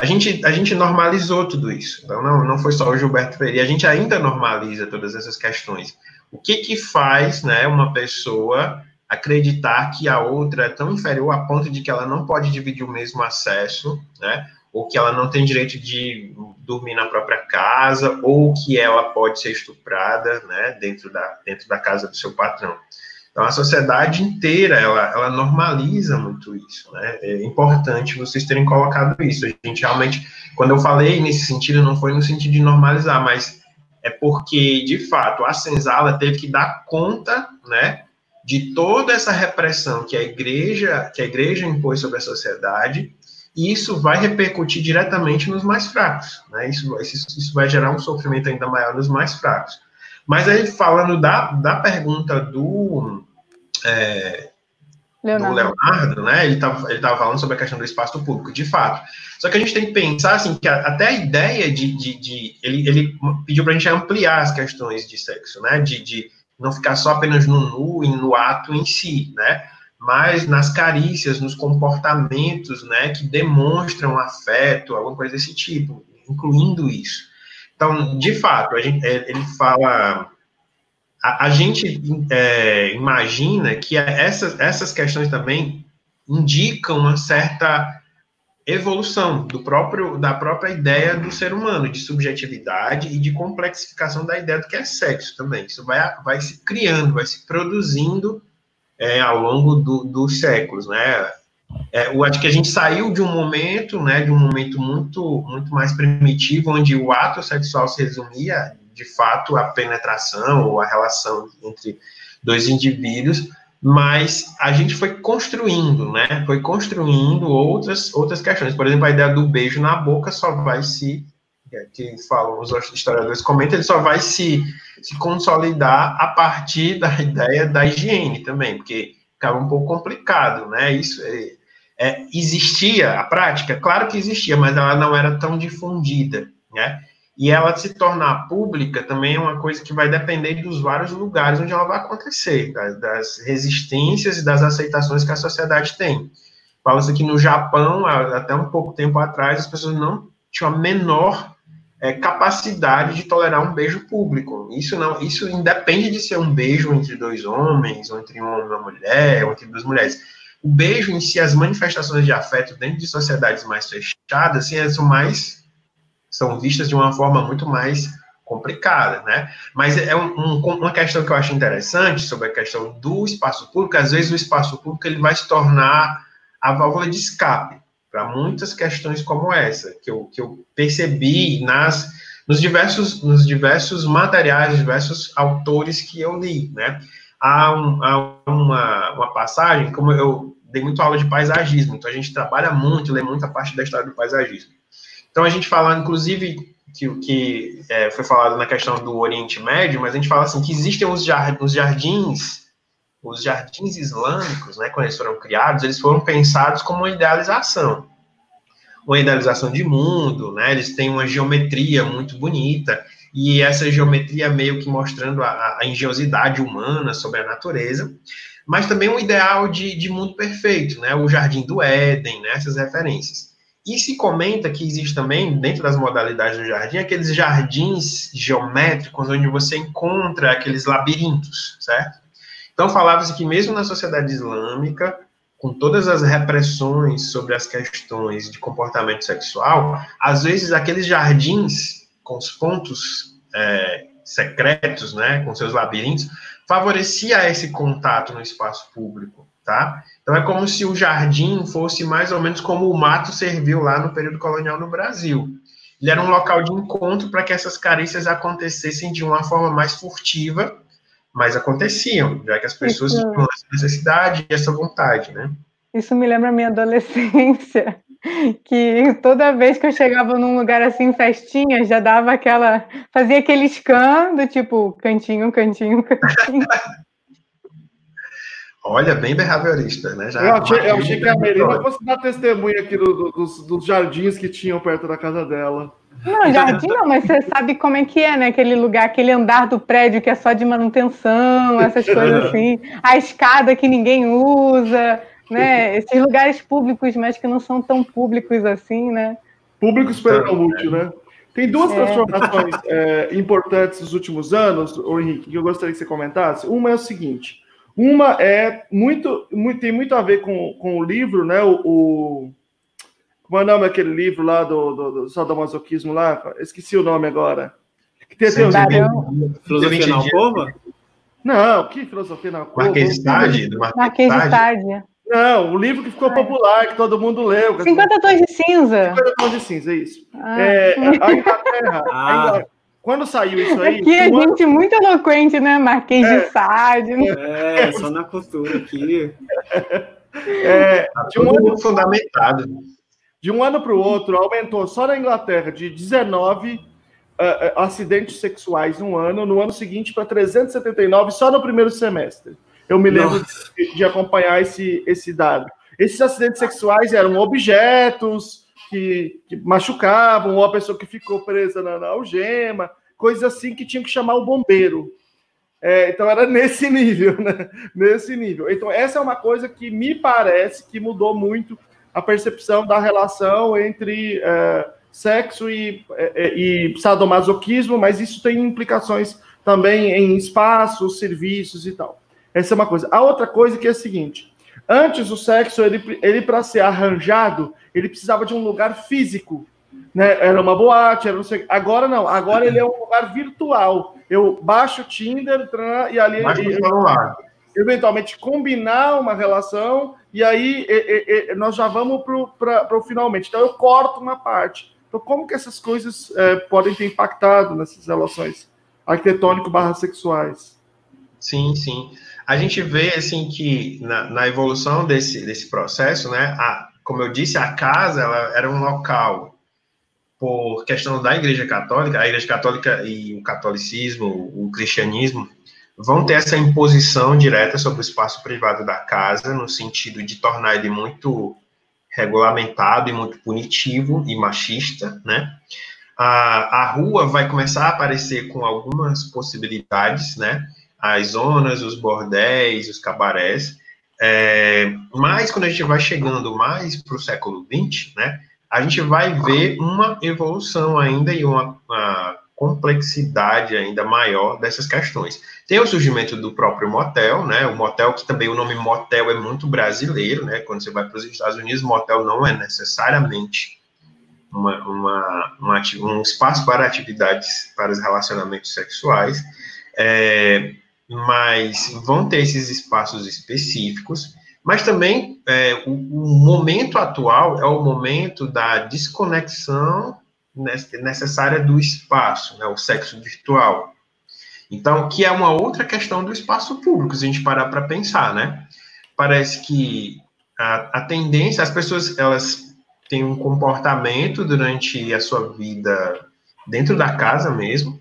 A gente, a gente normalizou tudo isso. Então, não, não foi só o Gilberto Freire, a gente ainda normaliza todas essas questões. O que que faz né, uma pessoa acreditar que a outra é tão inferior a ponto de que ela não pode dividir o mesmo acesso, né? Ou que ela não tem direito de dormir na própria casa, ou que ela pode ser estuprada, né? Dentro da, dentro da casa do seu patrão. Então, a sociedade inteira, ela, ela normaliza muito isso, né? É importante vocês terem colocado isso. A gente realmente, quando eu falei nesse sentido, não foi no sentido de normalizar, mas é porque, de fato, a senzala teve que dar conta, né? de toda essa repressão que a igreja que a igreja impôs sobre a sociedade e isso vai repercutir diretamente nos mais fracos, né? Isso, isso, isso vai gerar um sofrimento ainda maior nos mais fracos. Mas aí falando da, da pergunta do é, Leonardo. do Leonardo, né? Ele estava ele tava falando sobre a questão do espaço público, de fato. Só que a gente tem que pensar assim que a, até a ideia de, de, de ele, ele pediu para a gente ampliar as questões de sexo, né? De, de não ficar só apenas no nu e no ato em si, né? Mas nas carícias, nos comportamentos, né, que demonstram afeto, alguma coisa desse tipo, incluindo isso. Então, de fato, a gente, é, ele fala, a, a gente é, imagina que essas, essas questões também indicam uma certa evolução do próprio da própria ideia do ser humano, de subjetividade e de complexificação da ideia do que é sexo também. Isso vai, vai se criando, vai se produzindo é, ao longo do, dos séculos, né? É, acho que a gente saiu de um momento, né, de um momento muito, muito mais primitivo, onde o ato sexual se resumia, de fato, à penetração ou à relação entre dois indivíduos, mas a gente foi construindo, né? Foi construindo outras outras questões. Por exemplo, a ideia do beijo na boca só vai se é, que falam os historiadores comentam, ele só vai se, se consolidar a partir da [LAUGHS] ideia da higiene também, porque ficava um pouco complicado, né? Isso é, é, existia a prática, claro que existia, mas ela não era tão difundida, né? E ela se tornar pública também é uma coisa que vai depender dos vários lugares onde ela vai acontecer, das, resistências e das aceitações que a sociedade tem. Fala-se que no Japão, até um pouco tempo atrás, as pessoas não tinham a menor é, capacidade de tolerar um beijo público. Isso não, isso independe de ser um beijo entre dois homens, ou entre uma mulher, ou entre duas mulheres. O beijo em si, as manifestações de afeto dentro de sociedades mais fechadas, assim, são mais são vistas de uma forma muito mais complicada, né? Mas é um, um, uma questão que eu acho interessante sobre a questão do espaço público. Às vezes o espaço público ele vai se tornar a válvula de escape para muitas questões como essa que eu, que eu percebi nas nos diversos nos diversos materiais, diversos autores que eu li, né? Há, um, há uma, uma passagem, como eu dei muito aula de paisagismo, então a gente trabalha muito, lê muita parte da história do paisagismo. Então a gente fala, inclusive, que o que é, foi falado na questão do Oriente Médio, mas a gente fala assim que existem os, jardins, os jardins, os jardins islâmicos, né, quando eles foram criados, eles foram pensados como uma idealização, uma idealização de mundo, né? Eles têm uma geometria muito bonita e essa geometria meio que mostrando a, a engenhosidade humana sobre a natureza, mas também um ideal de, de mundo perfeito, né? O Jardim do Éden, né? Essas referências. E se comenta que existe também, dentro das modalidades do jardim, aqueles jardins geométricos onde você encontra aqueles labirintos, certo? Então, falava-se que mesmo na sociedade islâmica, com todas as repressões sobre as questões de comportamento sexual, às vezes aqueles jardins com os pontos é, secretos, né, com seus labirintos, favorecia esse contato no espaço público, tá? Então é como se o jardim fosse mais ou menos como o mato serviu lá no período colonial no Brasil. Ele era um local de encontro para que essas carícias acontecessem de uma forma mais furtiva, mas aconteciam, já que as pessoas Isso. tinham essa necessidade e essa vontade, né? Isso me lembra a minha adolescência, [LAUGHS] que toda vez que eu chegava num lugar assim, festinha, já dava aquela. fazia aquele scan do tipo cantinho, cantinho, cantinho. [LAUGHS] Olha, bem behaviorista, né? Já eu achei, eu achei que a Melina fosse dar testemunha aqui do, do, dos, dos, jardins que tinham perto da casa dela. Não, jardim não, mas você sabe como é que é, né? Aquele lugar, aquele andar do prédio que é só de manutenção, [LAUGHS] essas coisas assim. A escada que ninguém usa, né? Esses lugares públicos, mas que não são tão públicos assim, né? Público esperando ah, útil, é. né? Tem duas é. transformações é, importantes nos últimos anos, o Henrique, que eu gostaria que você comentasse. Uma é o seguinte: uma é muito, muito tem muito a ver com, com o livro, né? O, o como é o nome daquele livro lá do, do, do sadomasoquismo lá? Esqueci o nome agora. Que tem, tem um... Filosofia na Alcova? Não, que filosofia na Alcova? Marquês de Sade? Marquês de Sade. Não, o livro que ficou popular, que todo mundo leu. 50 tons de cinza. 50 tons de cinza, é isso. Ah. É, a Inglaterra, ah. Quando saiu isso aí. Aqui é gente muito eloquente, né? Marquês é. de Sade. Né? É, só na cultura aqui. É, de um ano fundamentado. De um ano para o outro, aumentou só na Inglaterra de 19 uh, acidentes sexuais no ano, no ano seguinte para 379 só no primeiro semestre. Eu me lembro de, de, acompanhar esse, esse dado. Esses acidentes sexuais eram objetos que, que machucavam, ou a pessoa que ficou presa na, na algema, coisas assim que tinham que chamar o bombeiro. É, então era [LAUGHS] nesse nível, né? Nesse nível. Então, essa é uma coisa que me parece que mudou muito a percepção da relação entre é, sexo e, é, e sadomasoquismo, mas isso tem implicações também em espaços, serviços e tal. Essa é uma coisa. A outra coisa que é a seguinte: antes o sexo, ele, ele para ser arranjado, ele precisava de um lugar físico. Né? Era uma boate, era não sei. Agora não, agora ele é um lugar virtual. Eu baixo o Tinder e ali. Eventualmente combinar uma relação e aí e, e, nós já vamos para o finalmente. Então eu corto uma parte. Então, como que essas coisas é, podem ter impactado nessas relações arquitetônico-sexuais? sexuais? Sim, sim a gente vê assim que na, na evolução desse, desse processo, né, a, como eu disse, a casa ela era um local por questão da Igreja Católica, a Igreja Católica e o catolicismo, o cristianismo vão ter essa imposição direta sobre o espaço privado da casa, no sentido de tornar ele muito regulamentado e muito punitivo e machista, né? A, a rua vai começar a aparecer com algumas possibilidades, né? As zonas, os bordéis, os cabarés. É, mas quando a gente vai chegando mais para o século XX, né, a gente vai ver uma evolução ainda e uma, uma, complexidade ainda maior dessas questões. Tem o surgimento do próprio motel, né, o motel que também o nome motel é muito brasileiro, né, quando você vai para os Estados Unidos, motel não é necessariamente uma, uma, uma, um espaço para atividades, para os relacionamentos sexuais. É, mas vão ter esses espaços específicos, mas também é, o, o, momento atual é o momento da desconexão necessária do espaço, né, o sexo virtual. Então, que é uma outra questão do espaço público, se a gente parar para pensar, né? Parece que a, a tendência, as pessoas, elas têm um comportamento durante a sua vida dentro da casa mesmo,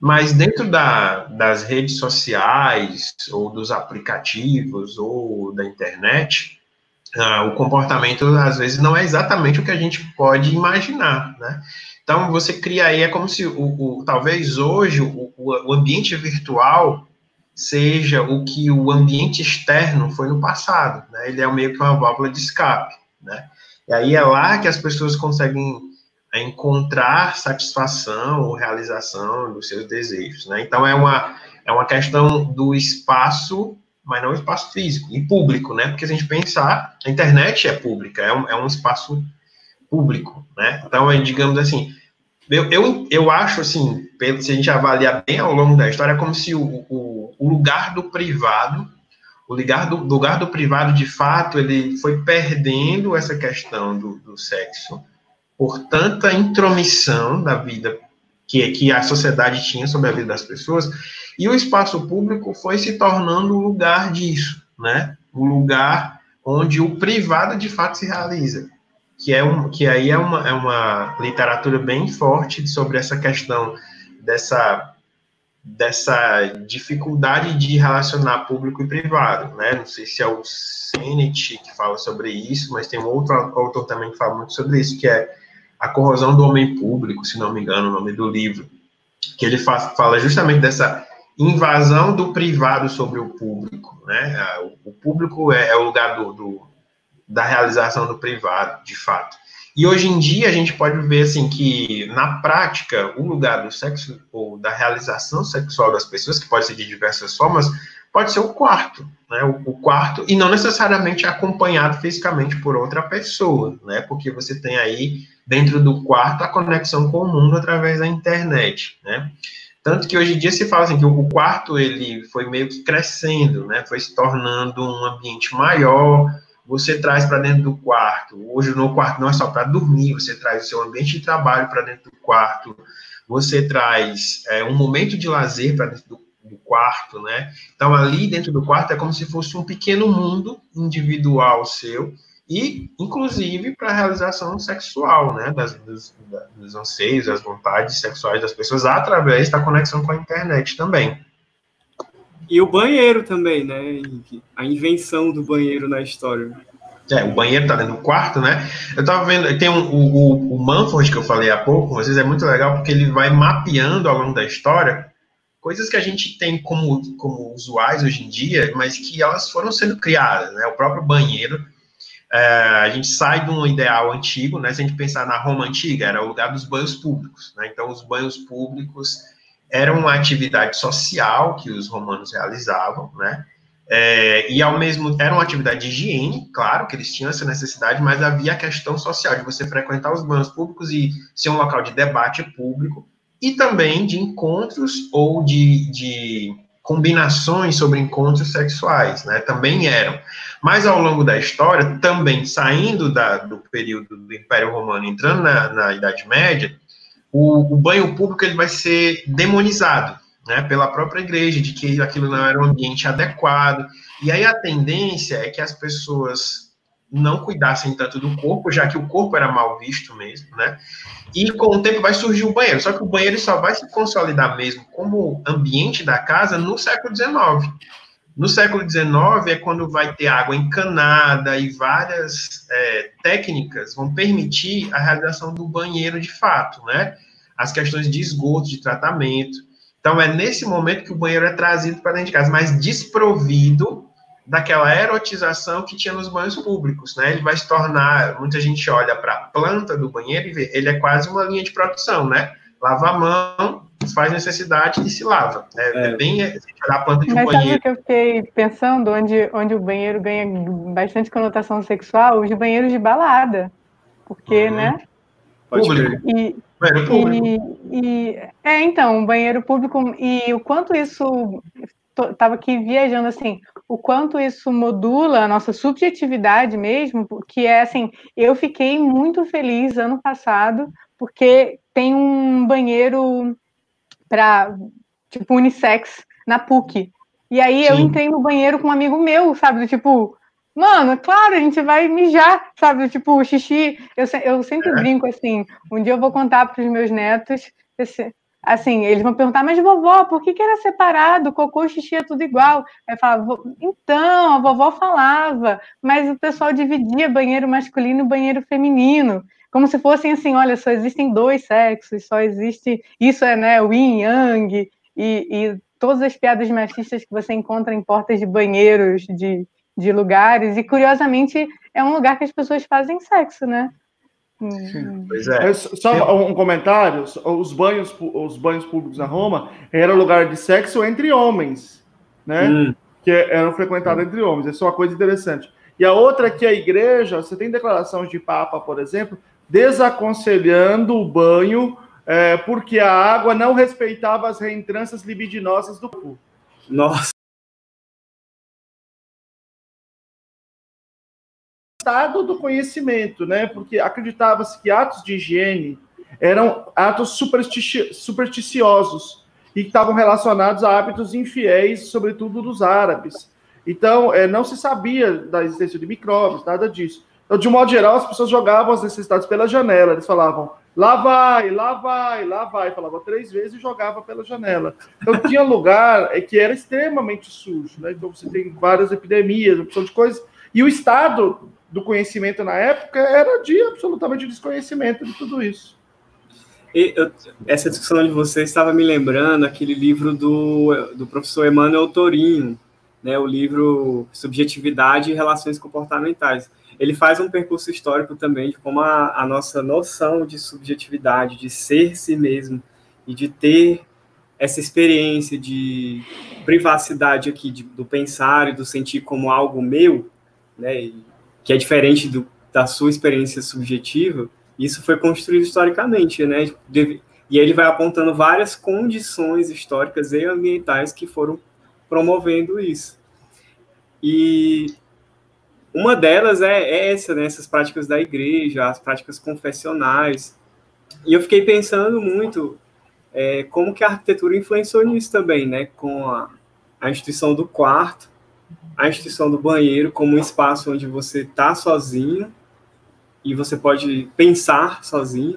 mas dentro da, das redes sociais, ou dos aplicativos, ou da internet, ah, o comportamento, às vezes, não é exatamente o que a gente pode imaginar, né? Então, você cria aí, é como se, o, o talvez hoje, o, o ambiente virtual seja o que o ambiente externo foi no passado, né? Ele é meio que uma válvula de escape, né? E aí é lá que as pessoas conseguem a encontrar satisfação ou realização dos seus desejos, né? Então é uma é uma questão do espaço, mas não espaço físico e público, né? Porque se a gente pensar, a internet é pública, é um, é um espaço público, né? Então, é, digamos assim, eu, eu, eu acho assim, se a gente avaliar bem ao longo da história, é como se o, o, o lugar do privado, o lugar do, lugar do privado, de fato, ele foi perdendo essa questão do, do sexo, por tanta intromissão da vida que, que a sociedade tinha sobre a vida das pessoas, e o espaço público foi se tornando o lugar disso, né? O lugar onde o privado de fato se realiza, que é um, que aí é uma, é uma literatura bem forte sobre essa questão dessa dessa dificuldade de relacionar público e privado, né? Não sei se é o Sennett que fala sobre isso, mas tem um outro autor também que fala muito sobre isso, que é a Corrosão do Homem Público, se não me engano, o nome do livro, que ele fala justamente dessa invasão do privado sobre o público, né? O público é, é o lugar do, do, da realização do privado, de fato. E hoje em dia a gente pode ver assim que na prática o lugar do sexo ou da realização sexual das pessoas, que pode ser de diversas formas, pode ser o quarto, né? O, o, quarto e não necessariamente acompanhado fisicamente por outra pessoa, né? Porque você tem aí dentro do quarto a conexão com o mundo através da internet, né? Tanto que hoje em dia se fala assim que o quarto ele foi meio que crescendo, né? Foi se tornando um ambiente maior, você traz para dentro do quarto. Hoje no quarto não é só para dormir, você traz o seu ambiente de trabalho para dentro do quarto, você traz é, um momento de lazer para dentro do, do, quarto, né? Então ali dentro do quarto é como se fosse um pequeno mundo individual seu e inclusive para a realização sexual, né? Das, dos, dos anseios, das vontades sexuais das pessoas através da conexão com a internet também. E o banheiro também, né? A invenção do banheiro na história. É, o banheiro tá dentro do quarto, né? Eu tava vendo, tem um, o, o Manford que eu falei há pouco, vocês é muito legal porque ele vai mapeando ao longo da história coisas que a gente tem como, como usuais hoje em dia, mas que elas foram sendo criadas, né? O próprio banheiro, é, a gente sai de um ideal antigo, né? Se a gente pensar na Roma antiga, era o lugar dos banhos públicos, né? Então, os banhos públicos era uma atividade social que os romanos realizavam, né? É, e ao mesmo era uma atividade de higiene, claro que eles tinham essa necessidade, mas havia a questão social de você frequentar os banhos públicos e ser um local de debate público e também de encontros ou de, de combinações sobre encontros sexuais, né? Também eram. Mas ao longo da história, também saindo da, do período do Império Romano, entrando na, na Idade Média, o, o banho público ele vai ser demonizado né, pela própria igreja, de que aquilo não era um ambiente adequado. E aí a tendência é que as pessoas não cuidassem tanto do corpo, já que o corpo era mal visto mesmo, né? E com o tempo vai surgir o banheiro. Só que o banheiro só vai se consolidar mesmo como ambiente da casa no século XIX. No século XIX é quando vai ter água encanada e várias é, técnicas vão permitir a realização do banheiro de fato, né? As questões de esgoto, de tratamento. Então é nesse momento que o banheiro é trazido para dentro de casa, mas desprovido daquela erotização que tinha nos banhos públicos, né? Ele vai se tornar, muita gente olha para a planta do banheiro e vê, ele é quase uma linha de produção, né? Lava a mão, faz necessidade e se lava. É, é. é bem é, a planta de Mas um banheiro. Sabe o que eu fiquei pensando, onde, onde o banheiro ganha bastante conotação sexual? Os banheiros de balada. Porque, uhum. né? Público. E, e, e, é, então, banheiro público, e o quanto isso, estava aqui viajando assim, o quanto isso modula a nossa subjetividade mesmo, que é assim, eu fiquei muito feliz ano passado, porque tem um banheiro para tipo unissex na PUC. E aí Sim. eu entrei no banheiro com um amigo meu, sabe? Do tipo, mano, claro, a gente vai mijar, sabe? Tipo, xixi. Eu, eu sempre é. brinco assim. Um dia eu vou contar para os meus netos. Esse, assim, eles vão perguntar, mas vovó, por que, que era separado? Cocô e xixi é tudo igual. Aí falava, então, a vovó falava, mas o pessoal dividia banheiro masculino e banheiro feminino como se fossem assim, olha, só existem dois sexos, só existe isso é né, o yin yang e, e todas as piadas machistas que você encontra em portas de banheiros de, de lugares e curiosamente é um lugar que as pessoas fazem sexo, né? Sim, pois é. Só um comentário: os banhos, os banhos públicos na Roma era lugar de sexo entre homens, né? Hum. Que eram frequentados entre homens. Isso é uma coisa interessante. E a outra é que a igreja, você tem declarações de Papa, por exemplo, desaconselhando o banho é, porque a água não respeitava as reentrâncias libidinosas do corpo. Nossa. Estado do conhecimento, né? Porque acreditava-se que atos de higiene eram atos superstici supersticiosos e estavam relacionados a hábitos infiéis, sobretudo dos árabes. Então, é, não se sabia da existência de micróbios, nada disso. Então, de um modo geral, as pessoas jogavam as necessidades pela janela. Eles falavam, lá vai, lá vai, lá vai. Falava três vezes e jogava pela janela. Então, tinha lugar é, que era extremamente sujo. Né? Então, você tem várias epidemias, opção de coisas. E o estado do conhecimento na época era de absolutamente desconhecimento de tudo isso. Eu, essa discussão de vocês estava me lembrando aquele livro do, do professor Emmanuel Torinho, né, o livro Subjetividade e Relações Comportamentais. Ele faz um percurso histórico também de como a, a nossa noção de subjetividade, de ser si mesmo e de ter essa experiência de privacidade aqui de, do pensar e do sentir como algo meu, né, que é diferente do, da sua experiência subjetiva, isso foi construído historicamente, né? E ele vai apontando várias condições históricas e ambientais que foram promovendo isso. E uma delas é, é essa, né? Essas práticas da igreja, as práticas confessionais. E eu fiquei pensando muito é, como que a arquitetura influenciou nisso também, né? Com a, a instituição do quarto, a instituição do banheiro como um espaço onde você está sozinho e você pode pensar sozinho,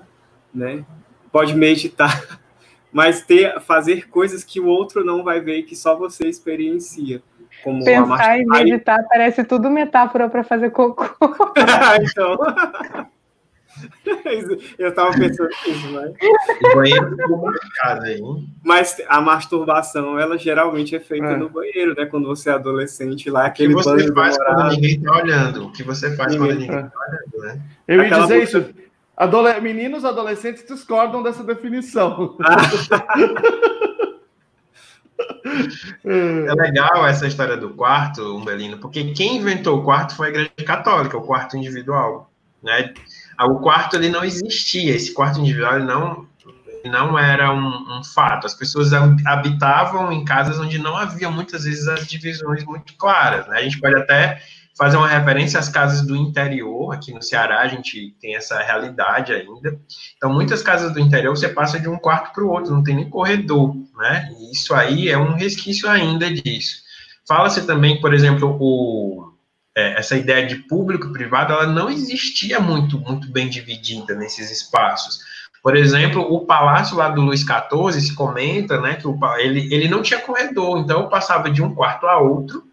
né? Pode meditar, [LAUGHS] mas ter fazer coisas que o outro não vai ver e que só você experiencia. Como Pensar e meditar parece tudo metáfora para fazer cocô. [LAUGHS] então. [LAUGHS] [LAUGHS] Eu estava pensando nisso, mas. O banheiro marcado aí. Mas a masturbação, ela geralmente é feita é. no banheiro, né? Quando você é adolescente, lá aquele banho. O que você faz quando ninguém está olhando? O que você faz ninguém, quando ninguém está olhando, né? Eu ia Aquela dizer isso. Adole... Meninos adolescentes discordam dessa definição. [LAUGHS] É legal essa história do quarto, Umbelino, porque quem inventou o quarto foi a Igreja Católica, o quarto individual. Né? O quarto ele não existia, esse quarto individual não, não era um, um, fato. As pessoas habitavam em casas onde não havia muitas vezes as divisões muito claras. Né? A gente pode até fazer uma referência às casas do interior, aqui no Ceará a gente tem essa realidade ainda. Então, muitas casas do interior você passa de um quarto para o outro, não tem nem corredor, né? E isso aí é um resquício ainda disso. Fala-se também, por exemplo, o, é, essa ideia de público e privado, ela não existia muito, muito bem dividida nesses espaços. Por exemplo, o palácio lá do Luís XIV se comenta, né, que o, ele, ele não tinha corredor, então eu passava de um quarto a outro.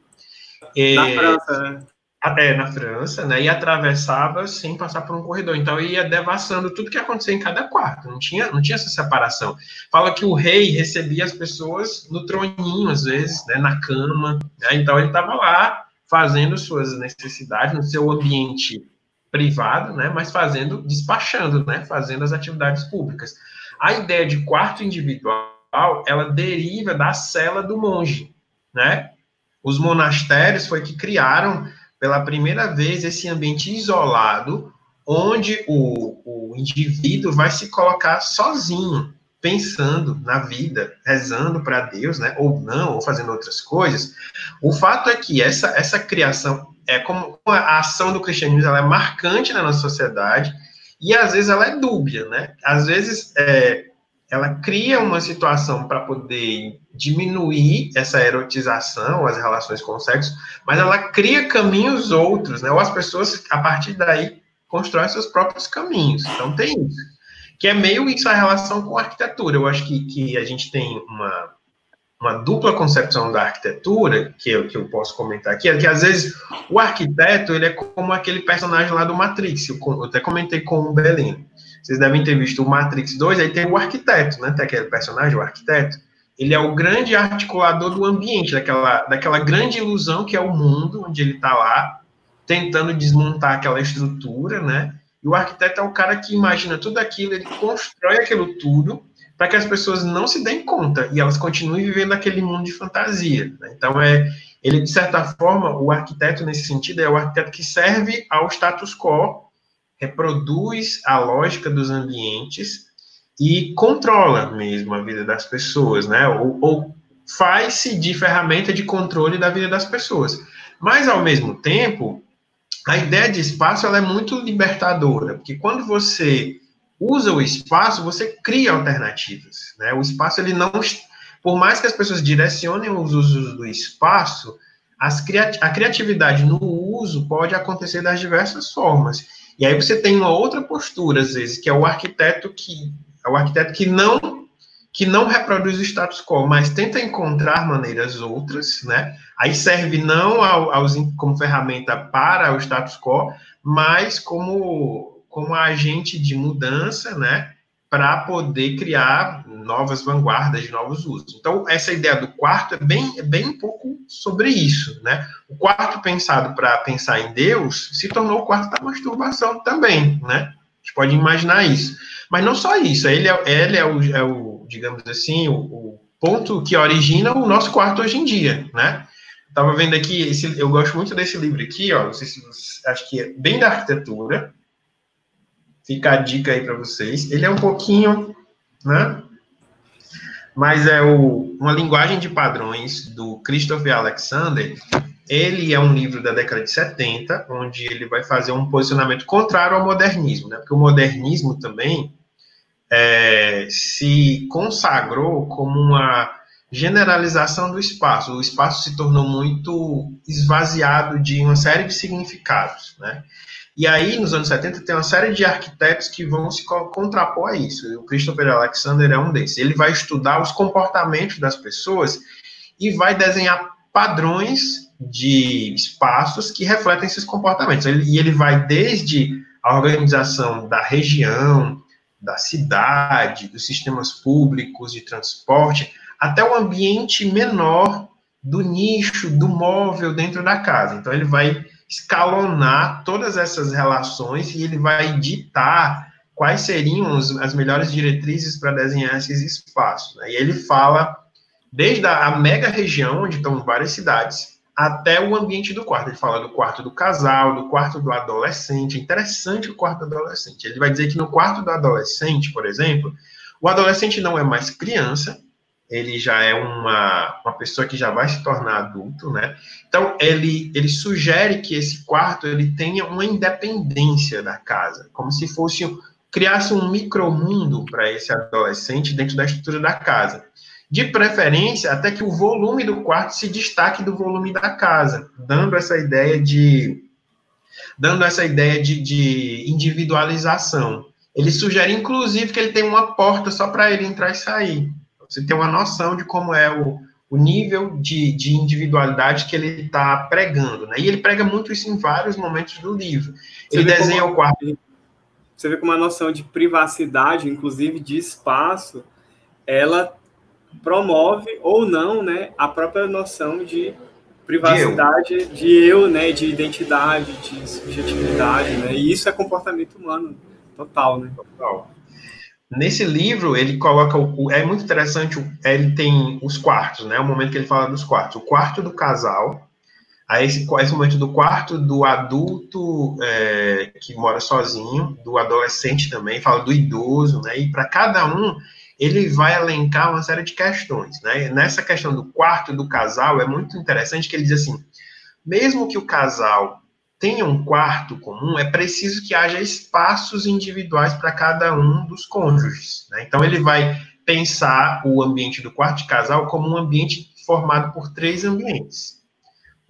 Na França, né? até na França, né, e atravessava sem passar por um corredor. Então ia devassando tudo que acontecia em cada quarto. Não tinha, não tinha essa separação. Fala que o rei recebia as pessoas no troninho às vezes, né, na cama. Né, então ele estava lá fazendo suas necessidades no seu ambiente privado, né, mas fazendo, despachando, né, fazendo as atividades públicas. A ideia de quarto individual, ela deriva da cela do monge, né? Os monastérios foi que criaram pela primeira vez esse ambiente isolado, onde o, o indivíduo vai se colocar sozinho, pensando na vida, rezando para Deus, né, ou não, ou fazendo outras coisas. O fato é que essa, essa criação, é como a ação do cristianismo, ela é marcante na nossa sociedade, e às vezes ela é dúbia, né? Às vezes é, ela cria uma situação para poder diminuir essa erotização, as relações com o sexo, mas ela cria caminhos outros, né? Ou as pessoas, a partir daí, constroem seus próprios caminhos. Então, tem isso. Que é meio isso a relação com a arquitetura. Eu acho que, que a gente tem uma, uma dupla concepção da arquitetura, que eu, que eu posso comentar aqui, é que às vezes o arquiteto, ele é como aquele personagem lá do Matrix, eu, eu até comentei com o Belino vocês devem ter visto o Matrix 2, aí tem o arquiteto, né? Tem aquele personagem, o arquiteto. Ele é o grande articulador do ambiente, daquela, daquela grande ilusão que é o mundo, onde ele está lá, tentando desmontar aquela estrutura, né? E o arquiteto é o cara que imagina tudo aquilo, ele constrói aquilo tudo para que as pessoas não se deem conta e elas continuem vivendo aquele mundo de fantasia. Né? Então, é, ele, de certa forma, o arquiteto, nesse sentido, é o arquiteto que serve ao status quo reproduz a lógica dos ambientes e controla mesmo a vida das pessoas, né? Ou, ou faz-se de ferramenta de controle da vida das pessoas. Mas, ao mesmo tempo, a ideia de espaço ela é muito libertadora, porque quando você usa o espaço, você cria alternativas, né? O espaço, ele não... Por mais que as pessoas direcionem os usos do espaço, as, a criatividade no uso pode acontecer das diversas formas. E aí você tem uma outra postura, às vezes, que é o arquiteto que é o arquiteto que não que não reproduz o status quo, mas tenta encontrar maneiras outras, né? Aí serve não ao, aos, como ferramenta para o status quo, mas como, como agente de mudança, né? Para poder criar novas vanguardas, novos usos. Então, essa ideia do quarto é bem, é bem pouco sobre isso, né? O quarto pensado para pensar em Deus se tornou o quarto da masturbação também, né? A gente pode imaginar isso. Mas não só isso, ele é, ele é, o, é o digamos assim, o, o, ponto que origina o nosso quarto hoje em dia, né? Estava vendo aqui, esse, eu gosto muito desse livro aqui, ó, se acho que é bem da arquitetura, Fica a dica aí para vocês. Ele é um pouquinho, né? Mas é o, uma linguagem de padrões do Christopher Alexander. Ele é um livro da década de 70, onde ele vai fazer um posicionamento contrário ao modernismo, né? Porque o modernismo também é, se consagrou como uma generalização do espaço. O espaço se tornou muito esvaziado de uma série de significados, né? E aí, nos anos 70, tem uma série de arquitetos que vão se contrapor a isso. O Christopher Alexander é um desses. Ele vai estudar os comportamentos das pessoas e vai desenhar padrões de espaços que refletem esses comportamentos. E ele vai desde a organização da região, da cidade, dos sistemas públicos de transporte, até o ambiente menor do nicho, do móvel dentro da casa. Então, ele vai escalonar todas essas relações e ele vai ditar quais seriam as melhores diretrizes para desenhar esses espaços. Né? E ele fala desde a, mega região, onde estão várias cidades, até o ambiente do quarto. Ele fala do quarto do casal, do quarto do adolescente. É interessante o quarto do adolescente. Ele vai dizer que no quarto do adolescente, por exemplo, o adolescente não é mais criança, ele já é uma, uma pessoa que já vai se tornar adulto, né? Então, ele, ele sugere que esse quarto ele tenha uma independência da casa, como se fosse, criasse um micromundo para esse adolescente dentro da estrutura da casa. De preferência, até que o volume do quarto se destaque do volume da casa, dando essa ideia de dando essa ideia de, de individualização. Ele sugere, inclusive, que ele tenha uma porta só para ele entrar e sair você ter uma noção de como é o, o nível de, de individualidade que ele está pregando, né? E ele prega muito isso em vários momentos do livro. Ele desenha como, o quarto. Você vê como a noção de privacidade, inclusive de espaço, ela promove ou não, né, a própria noção de privacidade de eu, de eu né, de identidade, de subjetividade, né? E isso é comportamento humano total, né? Total. Nesse livro, ele coloca o. É muito interessante, ele tem os quartos, né? O momento que ele fala dos quartos. O quarto do casal, aí esse, esse momento do quarto do adulto é, que mora sozinho, do adolescente também, fala do idoso, né? E para cada um, ele vai elencar uma série de questões, né? Nessa questão do quarto do casal, é muito interessante que ele diz assim: mesmo que o casal tenha um quarto comum, é preciso que haja espaços individuais para cada um dos cônjuges. Né? Então, ele vai pensar o ambiente do quarto de casal como um ambiente formado por três ambientes.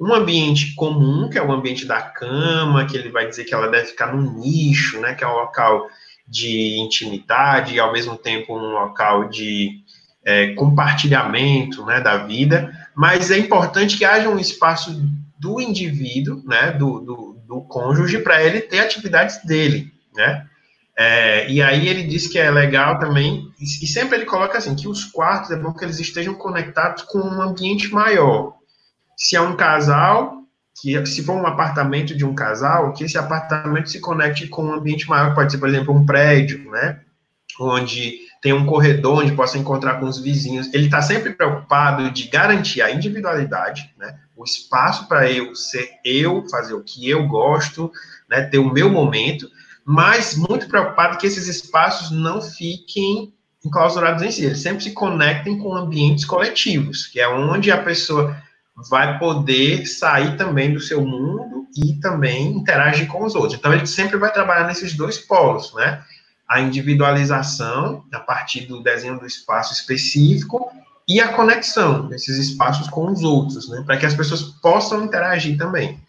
Um ambiente comum, que é o ambiente da cama, que ele vai dizer que ela deve ficar num nicho, né, que é um local de intimidade e, ao mesmo tempo, um local de é, compartilhamento né, da vida. Mas é importante que haja um espaço do indivíduo, né, do, do, do cônjuge, para ele ter atividades dele, né? É, e aí ele diz que é legal também, e, e sempre ele coloca assim, que os quartos é bom que eles estejam conectados com um ambiente maior. Se é um casal, que se for um apartamento de um casal, que esse apartamento se conecte com um ambiente maior, pode ser, por exemplo, um prédio, né? Onde tem um corredor onde possa encontrar com os vizinhos. Ele está sempre preocupado de garantir a individualidade, né? o espaço para eu ser eu, fazer o que eu gosto, né? ter o meu momento, mas muito preocupado que esses espaços não fiquem enclausurados em si, eles sempre se conectem com ambientes coletivos, que é onde a pessoa vai poder sair também do seu mundo e também interagir com os outros. Então, ele sempre vai trabalhar nesses dois polos, né? a individualização a partir do desenho do espaço específico e a conexão desses espaços com os outros, né, para que as pessoas possam interagir também.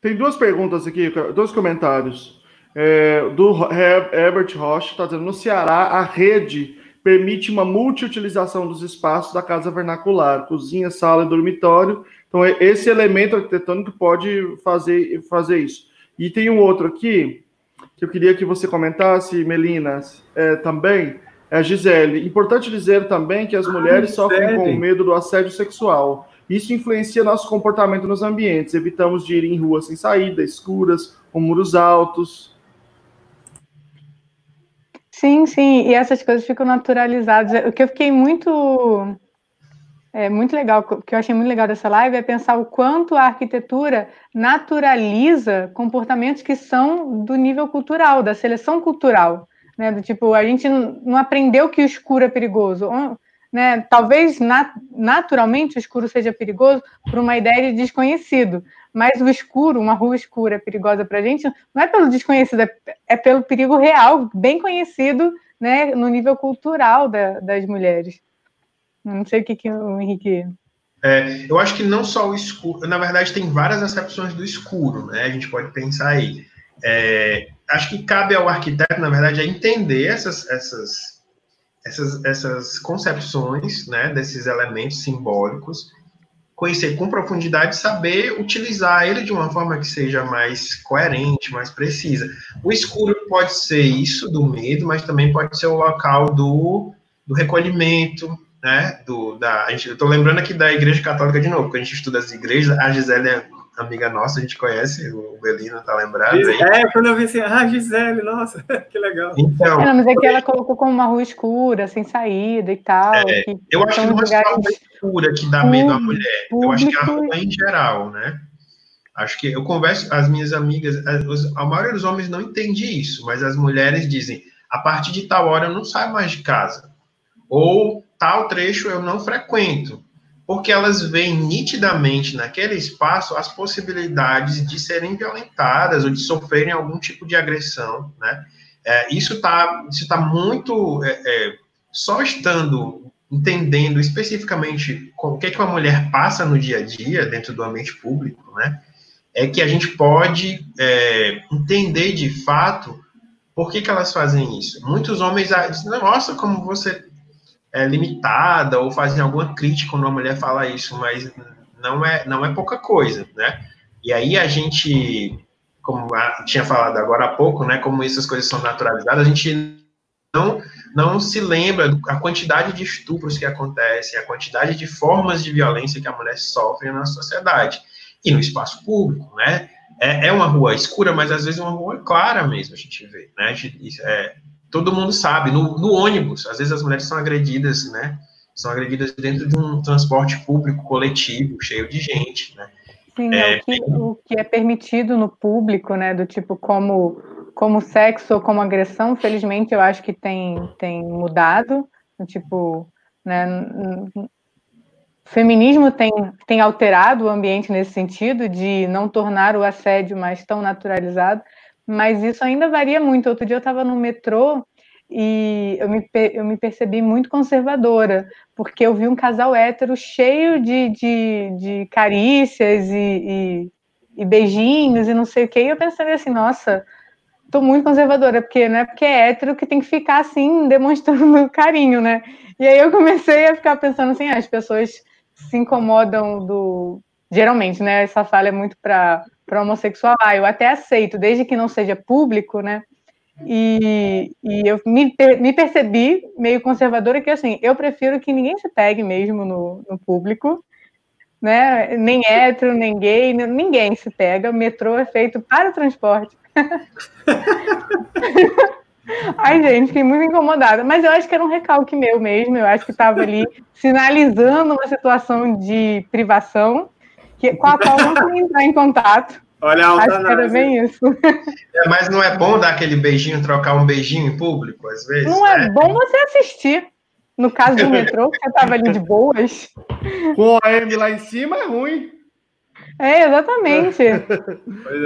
Tem duas perguntas aqui, dois comentários. É, do Herbert Rocha, está dizendo, no Ceará, a rede permite uma multiutilização dos espaços da casa vernacular, cozinha, sala e dormitório. Então, esse elemento arquitetônico pode fazer, fazer isso. E tem um outro aqui, que eu queria que você comentasse, Melinas, é, também, É, Gisele, importante dizer também que as ah, mulheres sofrem com medo do assédio sexual. Isso influencia nosso comportamento nos ambientes. Evitamos de ir em ruas sem saída, escuras, com muros altos. Sim, sim, e essas coisas ficam naturalizadas. O que eu fiquei muito é muito legal, o que eu achei muito legal dessa live é pensar o quanto a arquitetura naturaliza comportamentos que são do nível cultural, da seleção cultural, né? Do tipo, a gente não aprendeu que o escuro é perigoso, né? Talvez nat naturalmente o escuro seja perigoso por uma ideia de desconhecido, mas o escuro, uma rua escura é perigosa para a gente, não é pelo desconhecido, é, é, pelo perigo real, bem conhecido, né? No nível cultural da, das mulheres. Não sei o que, que o Henrique. É, eu acho que não só o escuro, na verdade, tem várias acepções do escuro, né? A gente pode pensar aí. É, acho que cabe ao arquiteto, na verdade, a entender essas, essas, essas, essas concepções, né, desses elementos simbólicos, conhecer com profundidade, saber utilizar ele de uma forma que seja mais coerente, mais precisa. O escuro pode ser isso do medo, mas também pode ser o local do, do recolhimento, né, do, da, gente, eu tô lembrando aqui da Igreja Católica de novo, porque a gente estuda as igrejas, a Gisele é amiga nossa, a gente conhece, o Belino tá lembrado aí. É, quando eu vi assim, ah, Gisele, nossa, [LAUGHS] que legal. Então, é, mas é que ela colocou como uma rua escura, sem saída e tal. É, que eu acho que não é só a rua escura que dá medo à mulher, eu acho que a rua em geral, né? Acho que eu converso, as minhas amigas, a, a maioria dos homens não entende isso, mas as mulheres dizem, a partir de tal hora eu não saio mais de casa. Ou tal trecho eu não frequento, porque elas veem nitidamente naquele espaço as possibilidades de serem violentadas ou de sofrerem algum tipo de agressão, né? É, isso está isso tá muito é, é, só estando entendendo especificamente o que, é que uma mulher passa no dia a dia dentro do ambiente público, né? É que a gente pode é, entender de fato por que, que elas fazem isso. Muitos homens dizem, nossa, como você é, limitada ou fazem alguma crítica quando uma mulher fala isso, mas não é, não é pouca coisa, né? E aí a gente, como a, tinha falado agora há pouco, né, como essas coisas são naturalizadas, a gente não, não se lembra a quantidade de estupros que acontecem, a quantidade de formas de violência que a mulher sofre na sociedade e no espaço público, né? É, é uma rua escura, mas às vezes é uma rua clara mesmo, a gente vê, né? A gente, é, todo mundo sabe, no, no, ônibus, às vezes as mulheres são agredidas, né? São agredidas dentro de um transporte público coletivo, cheio de gente, né? Sim, é, o, que, o que é permitido no público, né? Do tipo, como, como sexo ou como agressão, felizmente eu acho que tem, tem mudado. Tipo, né? O feminismo tem, tem alterado o ambiente nesse sentido, de não tornar o assédio mais tão naturalizado, mas isso ainda varia muito. Outro dia eu estava no metrô e eu me, eu me percebi muito conservadora, porque eu vi um casal hétero cheio de, de, de carícias e, e, e, beijinhos e não sei o que, e eu pensei assim, nossa, tô muito conservadora, porque não é porque é hétero que tem que ficar assim, demonstrando [LAUGHS] carinho, né? E aí eu comecei a ficar pensando assim, ah, as pessoas se incomodam do... Geralmente, né? Essa fala é muito para para homossexual, ah, eu até aceito, desde que não seja público, né? E, e eu me, me, percebi meio conservadora que assim, eu prefiro que ninguém se pegue mesmo no, no público, né? Nem hétero, nem gay, ninguém se pega. O metrô é feito para o transporte. [LAUGHS] Ai, gente, fiquei muito incomodada. Mas eu acho que era um recalque meu mesmo. Eu acho que estava ali sinalizando uma situação de privação que, com a qual não entrar em contato. Olha a Acho que era bem isso. É, mas não é bom dar aquele beijinho, trocar um beijinho em público, às vezes? Não é né? é bom você assistir. No caso do metrô, que você estava ali de boas. Com a M lá em cima é ruim. É, exatamente. É.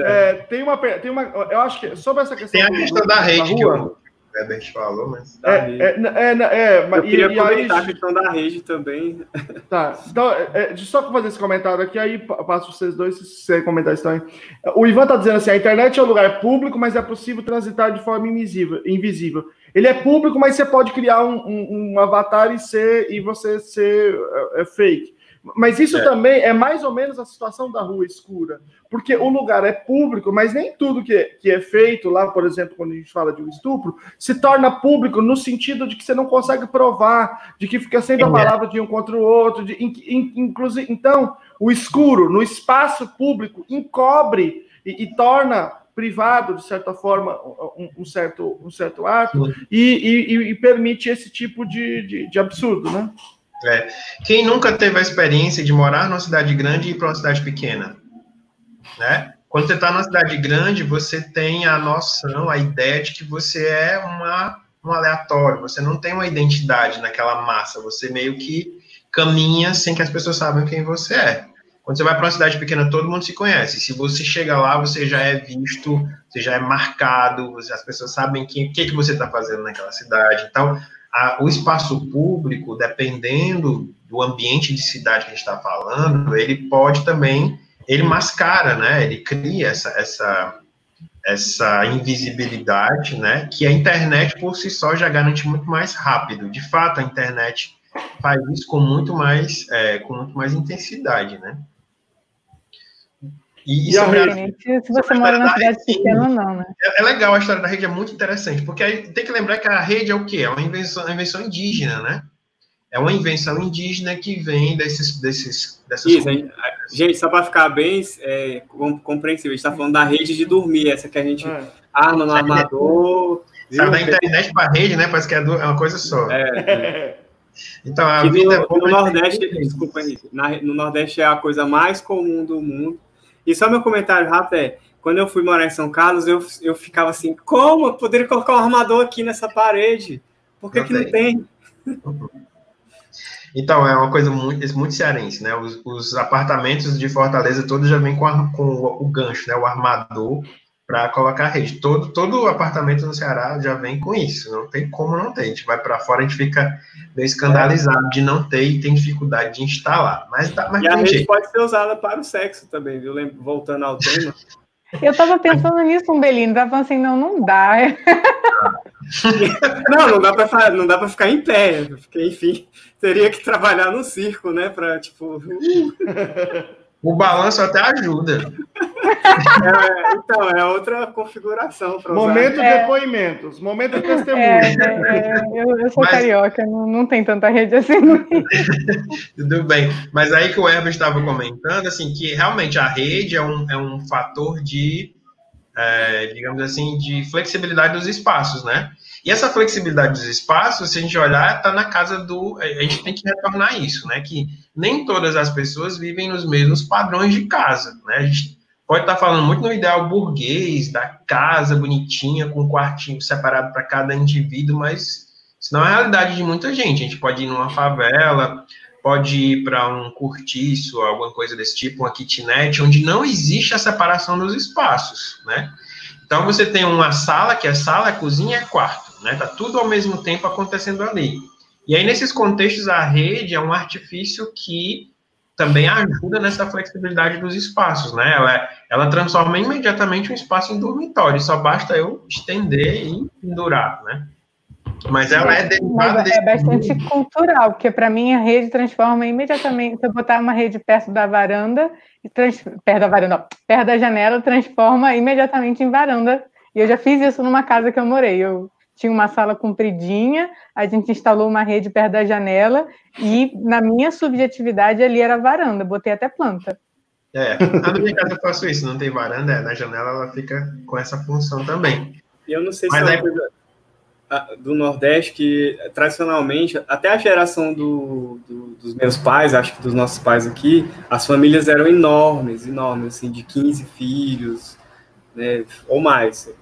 É, tem, uma, tem uma. Eu acho que sobre essa questão. Tem a questão da rede da rua, Herbert falou, mas. É, é, é, é, eu queria e comentar aí... a questão da rede também. [LAUGHS] Tá, então, é, é só fazer esse comentário aqui, aí passo vocês dois, se vocês comentarem também. O Ivan está dizendo assim: a internet é um lugar público, mas é possível transitar de forma invisível. invisível. Ele é público, mas você pode criar um, um, um avatar e ser e você ser é, é fake. Mas isso é. também é mais ou menos a situação da rua escura, porque o lugar é público, mas nem tudo que, que é feito lá, por exemplo, quando a gente fala de um estupro, se torna público no sentido de que você não consegue provar, de que fica sendo a palavra de um contra o outro, de, inclusive, então, o escuro no espaço público encobre e, e torna privado, de certa forma, um, um certo, um certo ato, e, e, e, permite esse tipo de, de, de absurdo, né? É. Quem nunca teve a experiência de morar numa cidade grande e ir para uma cidade pequena? Né? Quando você está numa cidade grande, você tem a noção, a ideia de que você é uma, um aleatório, você não tem uma identidade naquela massa, você meio que caminha sem que as pessoas saibam quem você é. Quando você vai para uma cidade pequena, todo mundo se conhece. Se você chega lá, você já é visto, você já é marcado, as pessoas sabem o que, que, que você está fazendo naquela cidade. Então, a, o espaço público, dependendo do ambiente de cidade que a gente está falando, ele pode também, ele mascara, né? Ele cria essa, essa, essa invisibilidade, né? Que a internet por si só já garante muito mais rápido. De fato, a internet faz isso com muito mais, é, com muito mais intensidade, né? E, e a, se você mora na cidade pequena ou não, né? É, é, legal, a história da rede é muito interessante, porque aí tem que lembrar que a rede é o quê? É uma invenção, uma invenção indígena, né? É uma invenção indígena que vem desses, desses dessas Isso, gente, gente, só para ficar bem é, compreensível, a gente está falando da rede de dormir, essa que a gente é. arma no armador. Sabe, da internet para rede, né? Parece que é, é uma coisa só. É. [LAUGHS] Então, a vida no, no Nordeste, desculpa, Henrique, na, no Nordeste é a coisa mais comum do mundo e só meu comentário rápido é: quando eu fui morar em São Carlos, eu, eu ficava assim, como eu poderia colocar um armador aqui nessa parede? Por que não, que não tem? [LAUGHS] Então, é uma coisa muito, muito cearense, né? Os, os apartamentos de Fortaleza todos já vêm com, a, com o, o, gancho, né? O armador para colocar rede. Todo, todo apartamento no Ceará já vem com isso. Não tem como não ter. A gente vai para fora, a gente fica meio escandalizado de não ter e tem dificuldade de instalar. Mas, tá, mas e a rede jeito. pode ser usada para o sexo também, viu? Voltando ao tema. Eu estava pensando nisso, Umbelino. Tava falando assim, não, não dá. [LAUGHS] não, não dá para não dá para ficar em pé, porque enfim, teria que trabalhar no circo, né, para tipo. O balanço até ajuda. É, então, é outra configuração. Momento de depoimentos, momento de testemunho. É, é, é, eu, eu, sou Mas... carioca, não, não tem tanta rede assim. [LAUGHS] Tudo bem. Mas aí que o Herbert estava comentando, assim, que realmente a rede é um, é um fator de, é, digamos assim, de flexibilidade dos espaços, né? E essa flexibilidade dos espaços, se a gente olhar, está na casa do. A gente tem que retornar isso, né? Que nem todas as pessoas vivem nos mesmos padrões de casa, né? A gente pode estar tá falando muito no ideal burguês, da casa bonitinha, com um quartinho separado para cada indivíduo, mas isso não é a realidade de muita gente. A gente pode ir numa favela, pode ir para um cortiço, alguma coisa desse tipo, uma kitnet, onde não existe a separação dos espaços, né? Então você tem uma sala, que é sala, cozinha e quarto né? Tá tudo ao mesmo tempo acontecendo ali. E aí, nesses contextos, a rede é um artifício que também ajuda nessa flexibilidade dos espaços, né? Ela, ela transforma imediatamente um espaço em dormitório, só basta eu estender e pendurar, né? Mas ela é derivada desse... É bastante cultural, porque para mim a rede transforma imediatamente. Se eu botar uma rede perto da varanda, trans... perto da varanda, perto da janela, transforma imediatamente em varanda. E eu já fiz isso numa casa que eu morei. Eu tinha uma sala compridinha, a gente instalou uma rede perto da janela e, na minha subjetividade, ali era varanda, botei até planta. É, na minha casa eu faço isso, não tem varanda, é, na janela ela fica com essa função também. Eu não sei se Mas é uma coisa do Nordeste que, tradicionalmente, até a geração do, do, dos meus pais, acho que dos nossos pais aqui, as famílias eram enormes, enormes, assim, de 15 filhos, né, ou mais.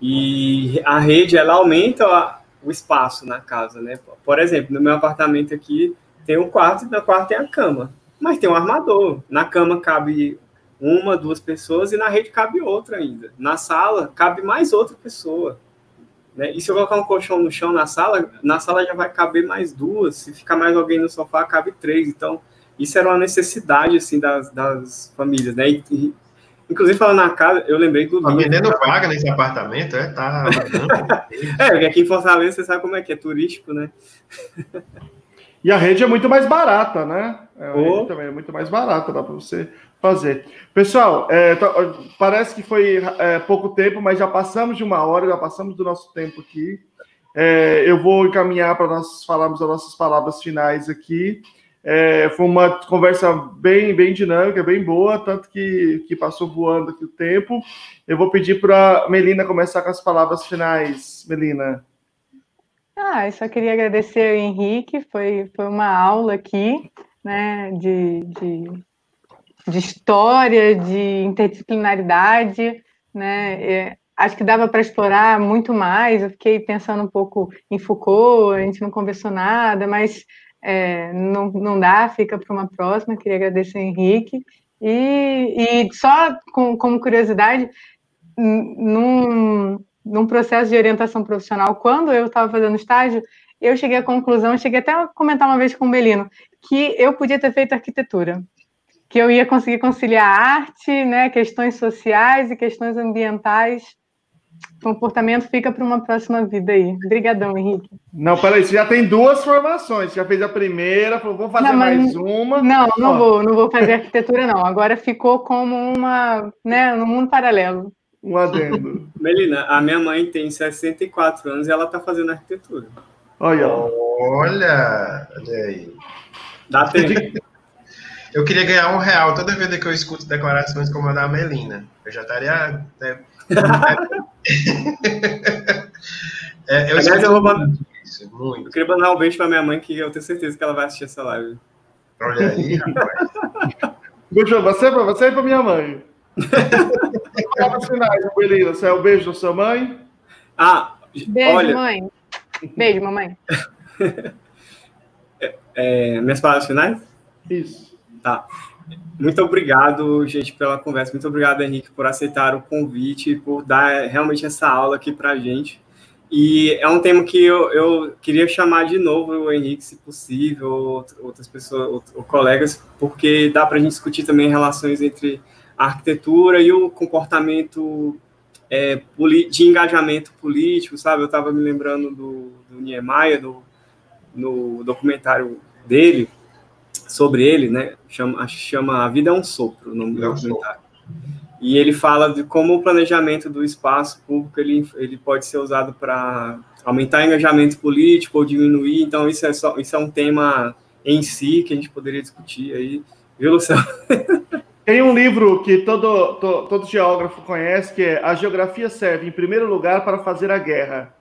E a rede, ela aumenta o espaço na casa, né? Por exemplo, no meu apartamento aqui tem um quarto e no quarto tem a cama. Mas tem um armador. Na cama cabe uma, duas pessoas e na rede cabe outra ainda. Na sala cabe mais outra pessoa. Né? E se eu colocar um colchão no chão na sala, na sala já vai caber mais duas. Se ficar mais alguém no sofá, cabe três. Então, isso era uma necessidade assim das, das famílias, né? E, Inclusive, falando na casa, eu lembrei do. Tá vendendo vaga nesse apartamento, é? Tá. [LAUGHS] é, porque aqui em Fortaleza você sabe como é que é turístico, né? [LAUGHS] e a rede é muito mais barata, né? É, oh. também é muito mais barato, dá para você fazer. Pessoal, é, tá, parece que foi é, pouco tempo, mas já passamos de uma hora, já passamos do nosso tempo aqui. É, eu vou encaminhar para nós falarmos as nossas palavras finais aqui. É, foi uma conversa bem, bem dinâmica, bem boa, tanto que, que passou voando aqui o tempo. Eu vou pedir para Melina começar com as palavras finais. Melina. Ah, eu só queria agradecer ao Henrique, foi, foi uma aula aqui, né, de, de, de história, de interdisciplinaridade, né, é, acho que dava para explorar muito mais, eu fiquei pensando um pouco em Foucault, a gente não conversou nada, mas é, não, não dá, fica para uma próxima, queria agradecer Henrique, e, e só com, como curiosidade, num, num processo de orientação profissional, quando eu estava fazendo estágio, eu cheguei à conclusão, cheguei até a comentar uma vez com o Belino, que eu podia ter feito arquitetura, que eu ia conseguir conciliar arte, né, questões sociais e questões ambientais. Comportamento fica para uma próxima vida aí. Obrigadão, Henrique. Não, peraí, você já tem duas formações. Você já fez a primeira, falou, vou fazer não, mais uma. Não, não Ó. vou, não vou fazer arquitetura, não. Agora ficou como uma, né, no mundo paralelo. Um adendo. Melina, a minha mãe tem 64 anos e ela está fazendo arquitetura. Olha. Olha, olha aí. Dá tempo. Eu queria ganhar um real toda vez que eu escuto declarações como a da Melina. Eu já estaria. Né? É, eu, Aliás, eu vou mandar. Isso, muito. Eu queria mandar um beijo para minha mãe, que eu tenho certeza que ela vai assistir essa live. Olha aí, [LAUGHS] rapaz. Beijo pra você, pra você e pra minha mãe. [LAUGHS] Palavras finais, Belina. Você é o beijo da sua mãe? Ah, beijo, olha... mãe. Beijo, mamãe. [LAUGHS] é, é, minhas palavras finais? Isso. Tá. Muito obrigado, gente, pela conversa. Muito obrigado, Henrique, por aceitar o convite, por dar realmente essa aula aqui para a gente. E é um tema que eu, eu queria chamar de novo o Henrique, se possível, outras pessoas, ou, colegas, porque dá para a gente discutir também relações entre a arquitetura e o comportamento é, de engajamento político, sabe? Eu estava me lembrando do, do Niemeyer, do, no documentário dele, sobre ele, né? Chama, chama A Vida é um Sopro, o nome do é documentário. E ele fala de como o planejamento do espaço público ele, ele pode ser usado para aumentar o engajamento político ou diminuir. Então, isso é, só, isso é um tema em si que a gente poderia discutir aí. Viu, Luciano? [LAUGHS] Tem um livro que todo, todo, todo, geógrafo conhece, que é A Geografia Serve, em primeiro lugar, para fazer a guerra.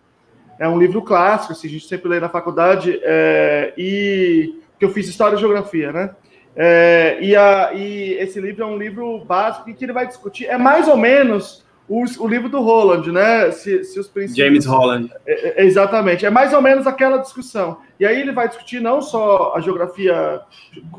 É um livro clássico, assim, a gente sempre lê na faculdade, é, e que eu fiz História e Geografia, né? É, e, a, e esse livro é um livro básico que ele vai discutir, é mais ou menos o, o livro do Holland, né? Se, se os princípios... James Holland. É, é, exatamente, é mais ou menos aquela discussão. E aí ele vai discutir não só a geografia,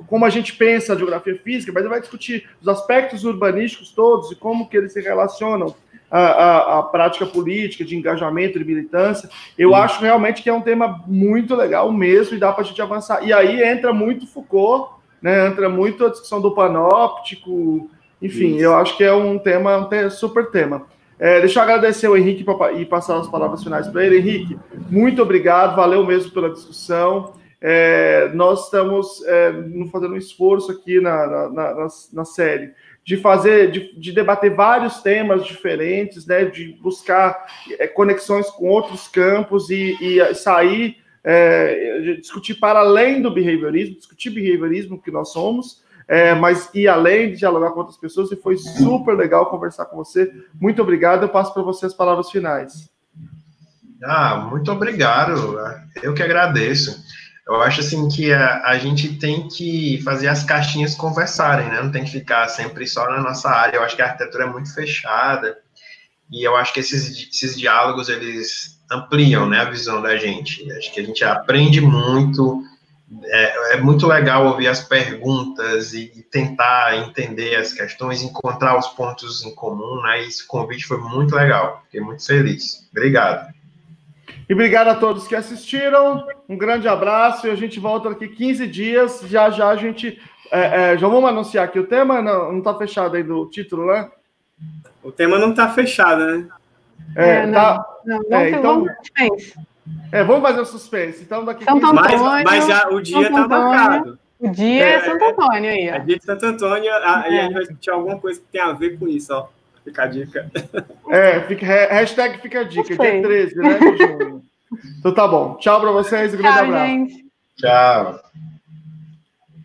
como a gente pensa a geografia física, mas ele vai discutir os aspectos urbanísticos todos e como que eles se relacionam à, à, à prática política, de engajamento, de militância. Eu acho realmente que é um tema muito legal mesmo e dá para a gente avançar. E aí entra muito Foucault, né? entra muito a discussão do panóptico, enfim, Isso. eu acho que é um tema, um super tema. É, deixa eu agradecer ao Henrique e passar as palavras finais para ele. Henrique, muito obrigado, valeu mesmo pela discussão. É, nós estamos é, fazendo um esforço aqui na, na, na, na série de fazer, de, de, debater vários temas diferentes, né, de buscar é, conexões com outros campos e, e sair, é, discutir para além do behaviorismo, discutir behaviorismo que nós somos, é, mas ir além de dialogar com outras pessoas, e foi super legal conversar com você. Muito obrigado, eu passo para você as palavras finais. Ah, muito obrigado. Eu que agradeço. Eu acho assim que a, a gente tem que fazer as caixinhas conversarem, né? Não tem que ficar sempre só na nossa área. Eu acho que a arquitetura é muito fechada e eu acho que esses, esses diálogos eles ampliam, né, a visão da gente. Acho que a gente aprende muito é, é, muito legal ouvir as perguntas e, e, tentar entender as questões, encontrar os pontos em comum, né? Esse convite foi muito legal, fiquei muito feliz. Obrigado. E obrigado a todos que assistiram. Um grande abraço e a gente volta daqui 15 dias. Já já a gente. É, é, já vamos anunciar aqui o tema, não está fechado aí do título, né? O tema não está fechado, né? É, é tá. Não, não, é, então... É, vamos fazer o suspense. Então, daqui Santo 15 Antônio, mas, mas já, o dia está marcado. O dia é, é Santo Antônio aí, ó. É dia de Santo Antônio, aí é. a gente vai discutir alguma coisa que tem a ver com isso, ó. Fica a dica. É, fica, hashtag fica a dica, dia 13, né, de junho. Então tá bom. Tchau para vocês, um grande Tchau, abraço. Gente. Tchau.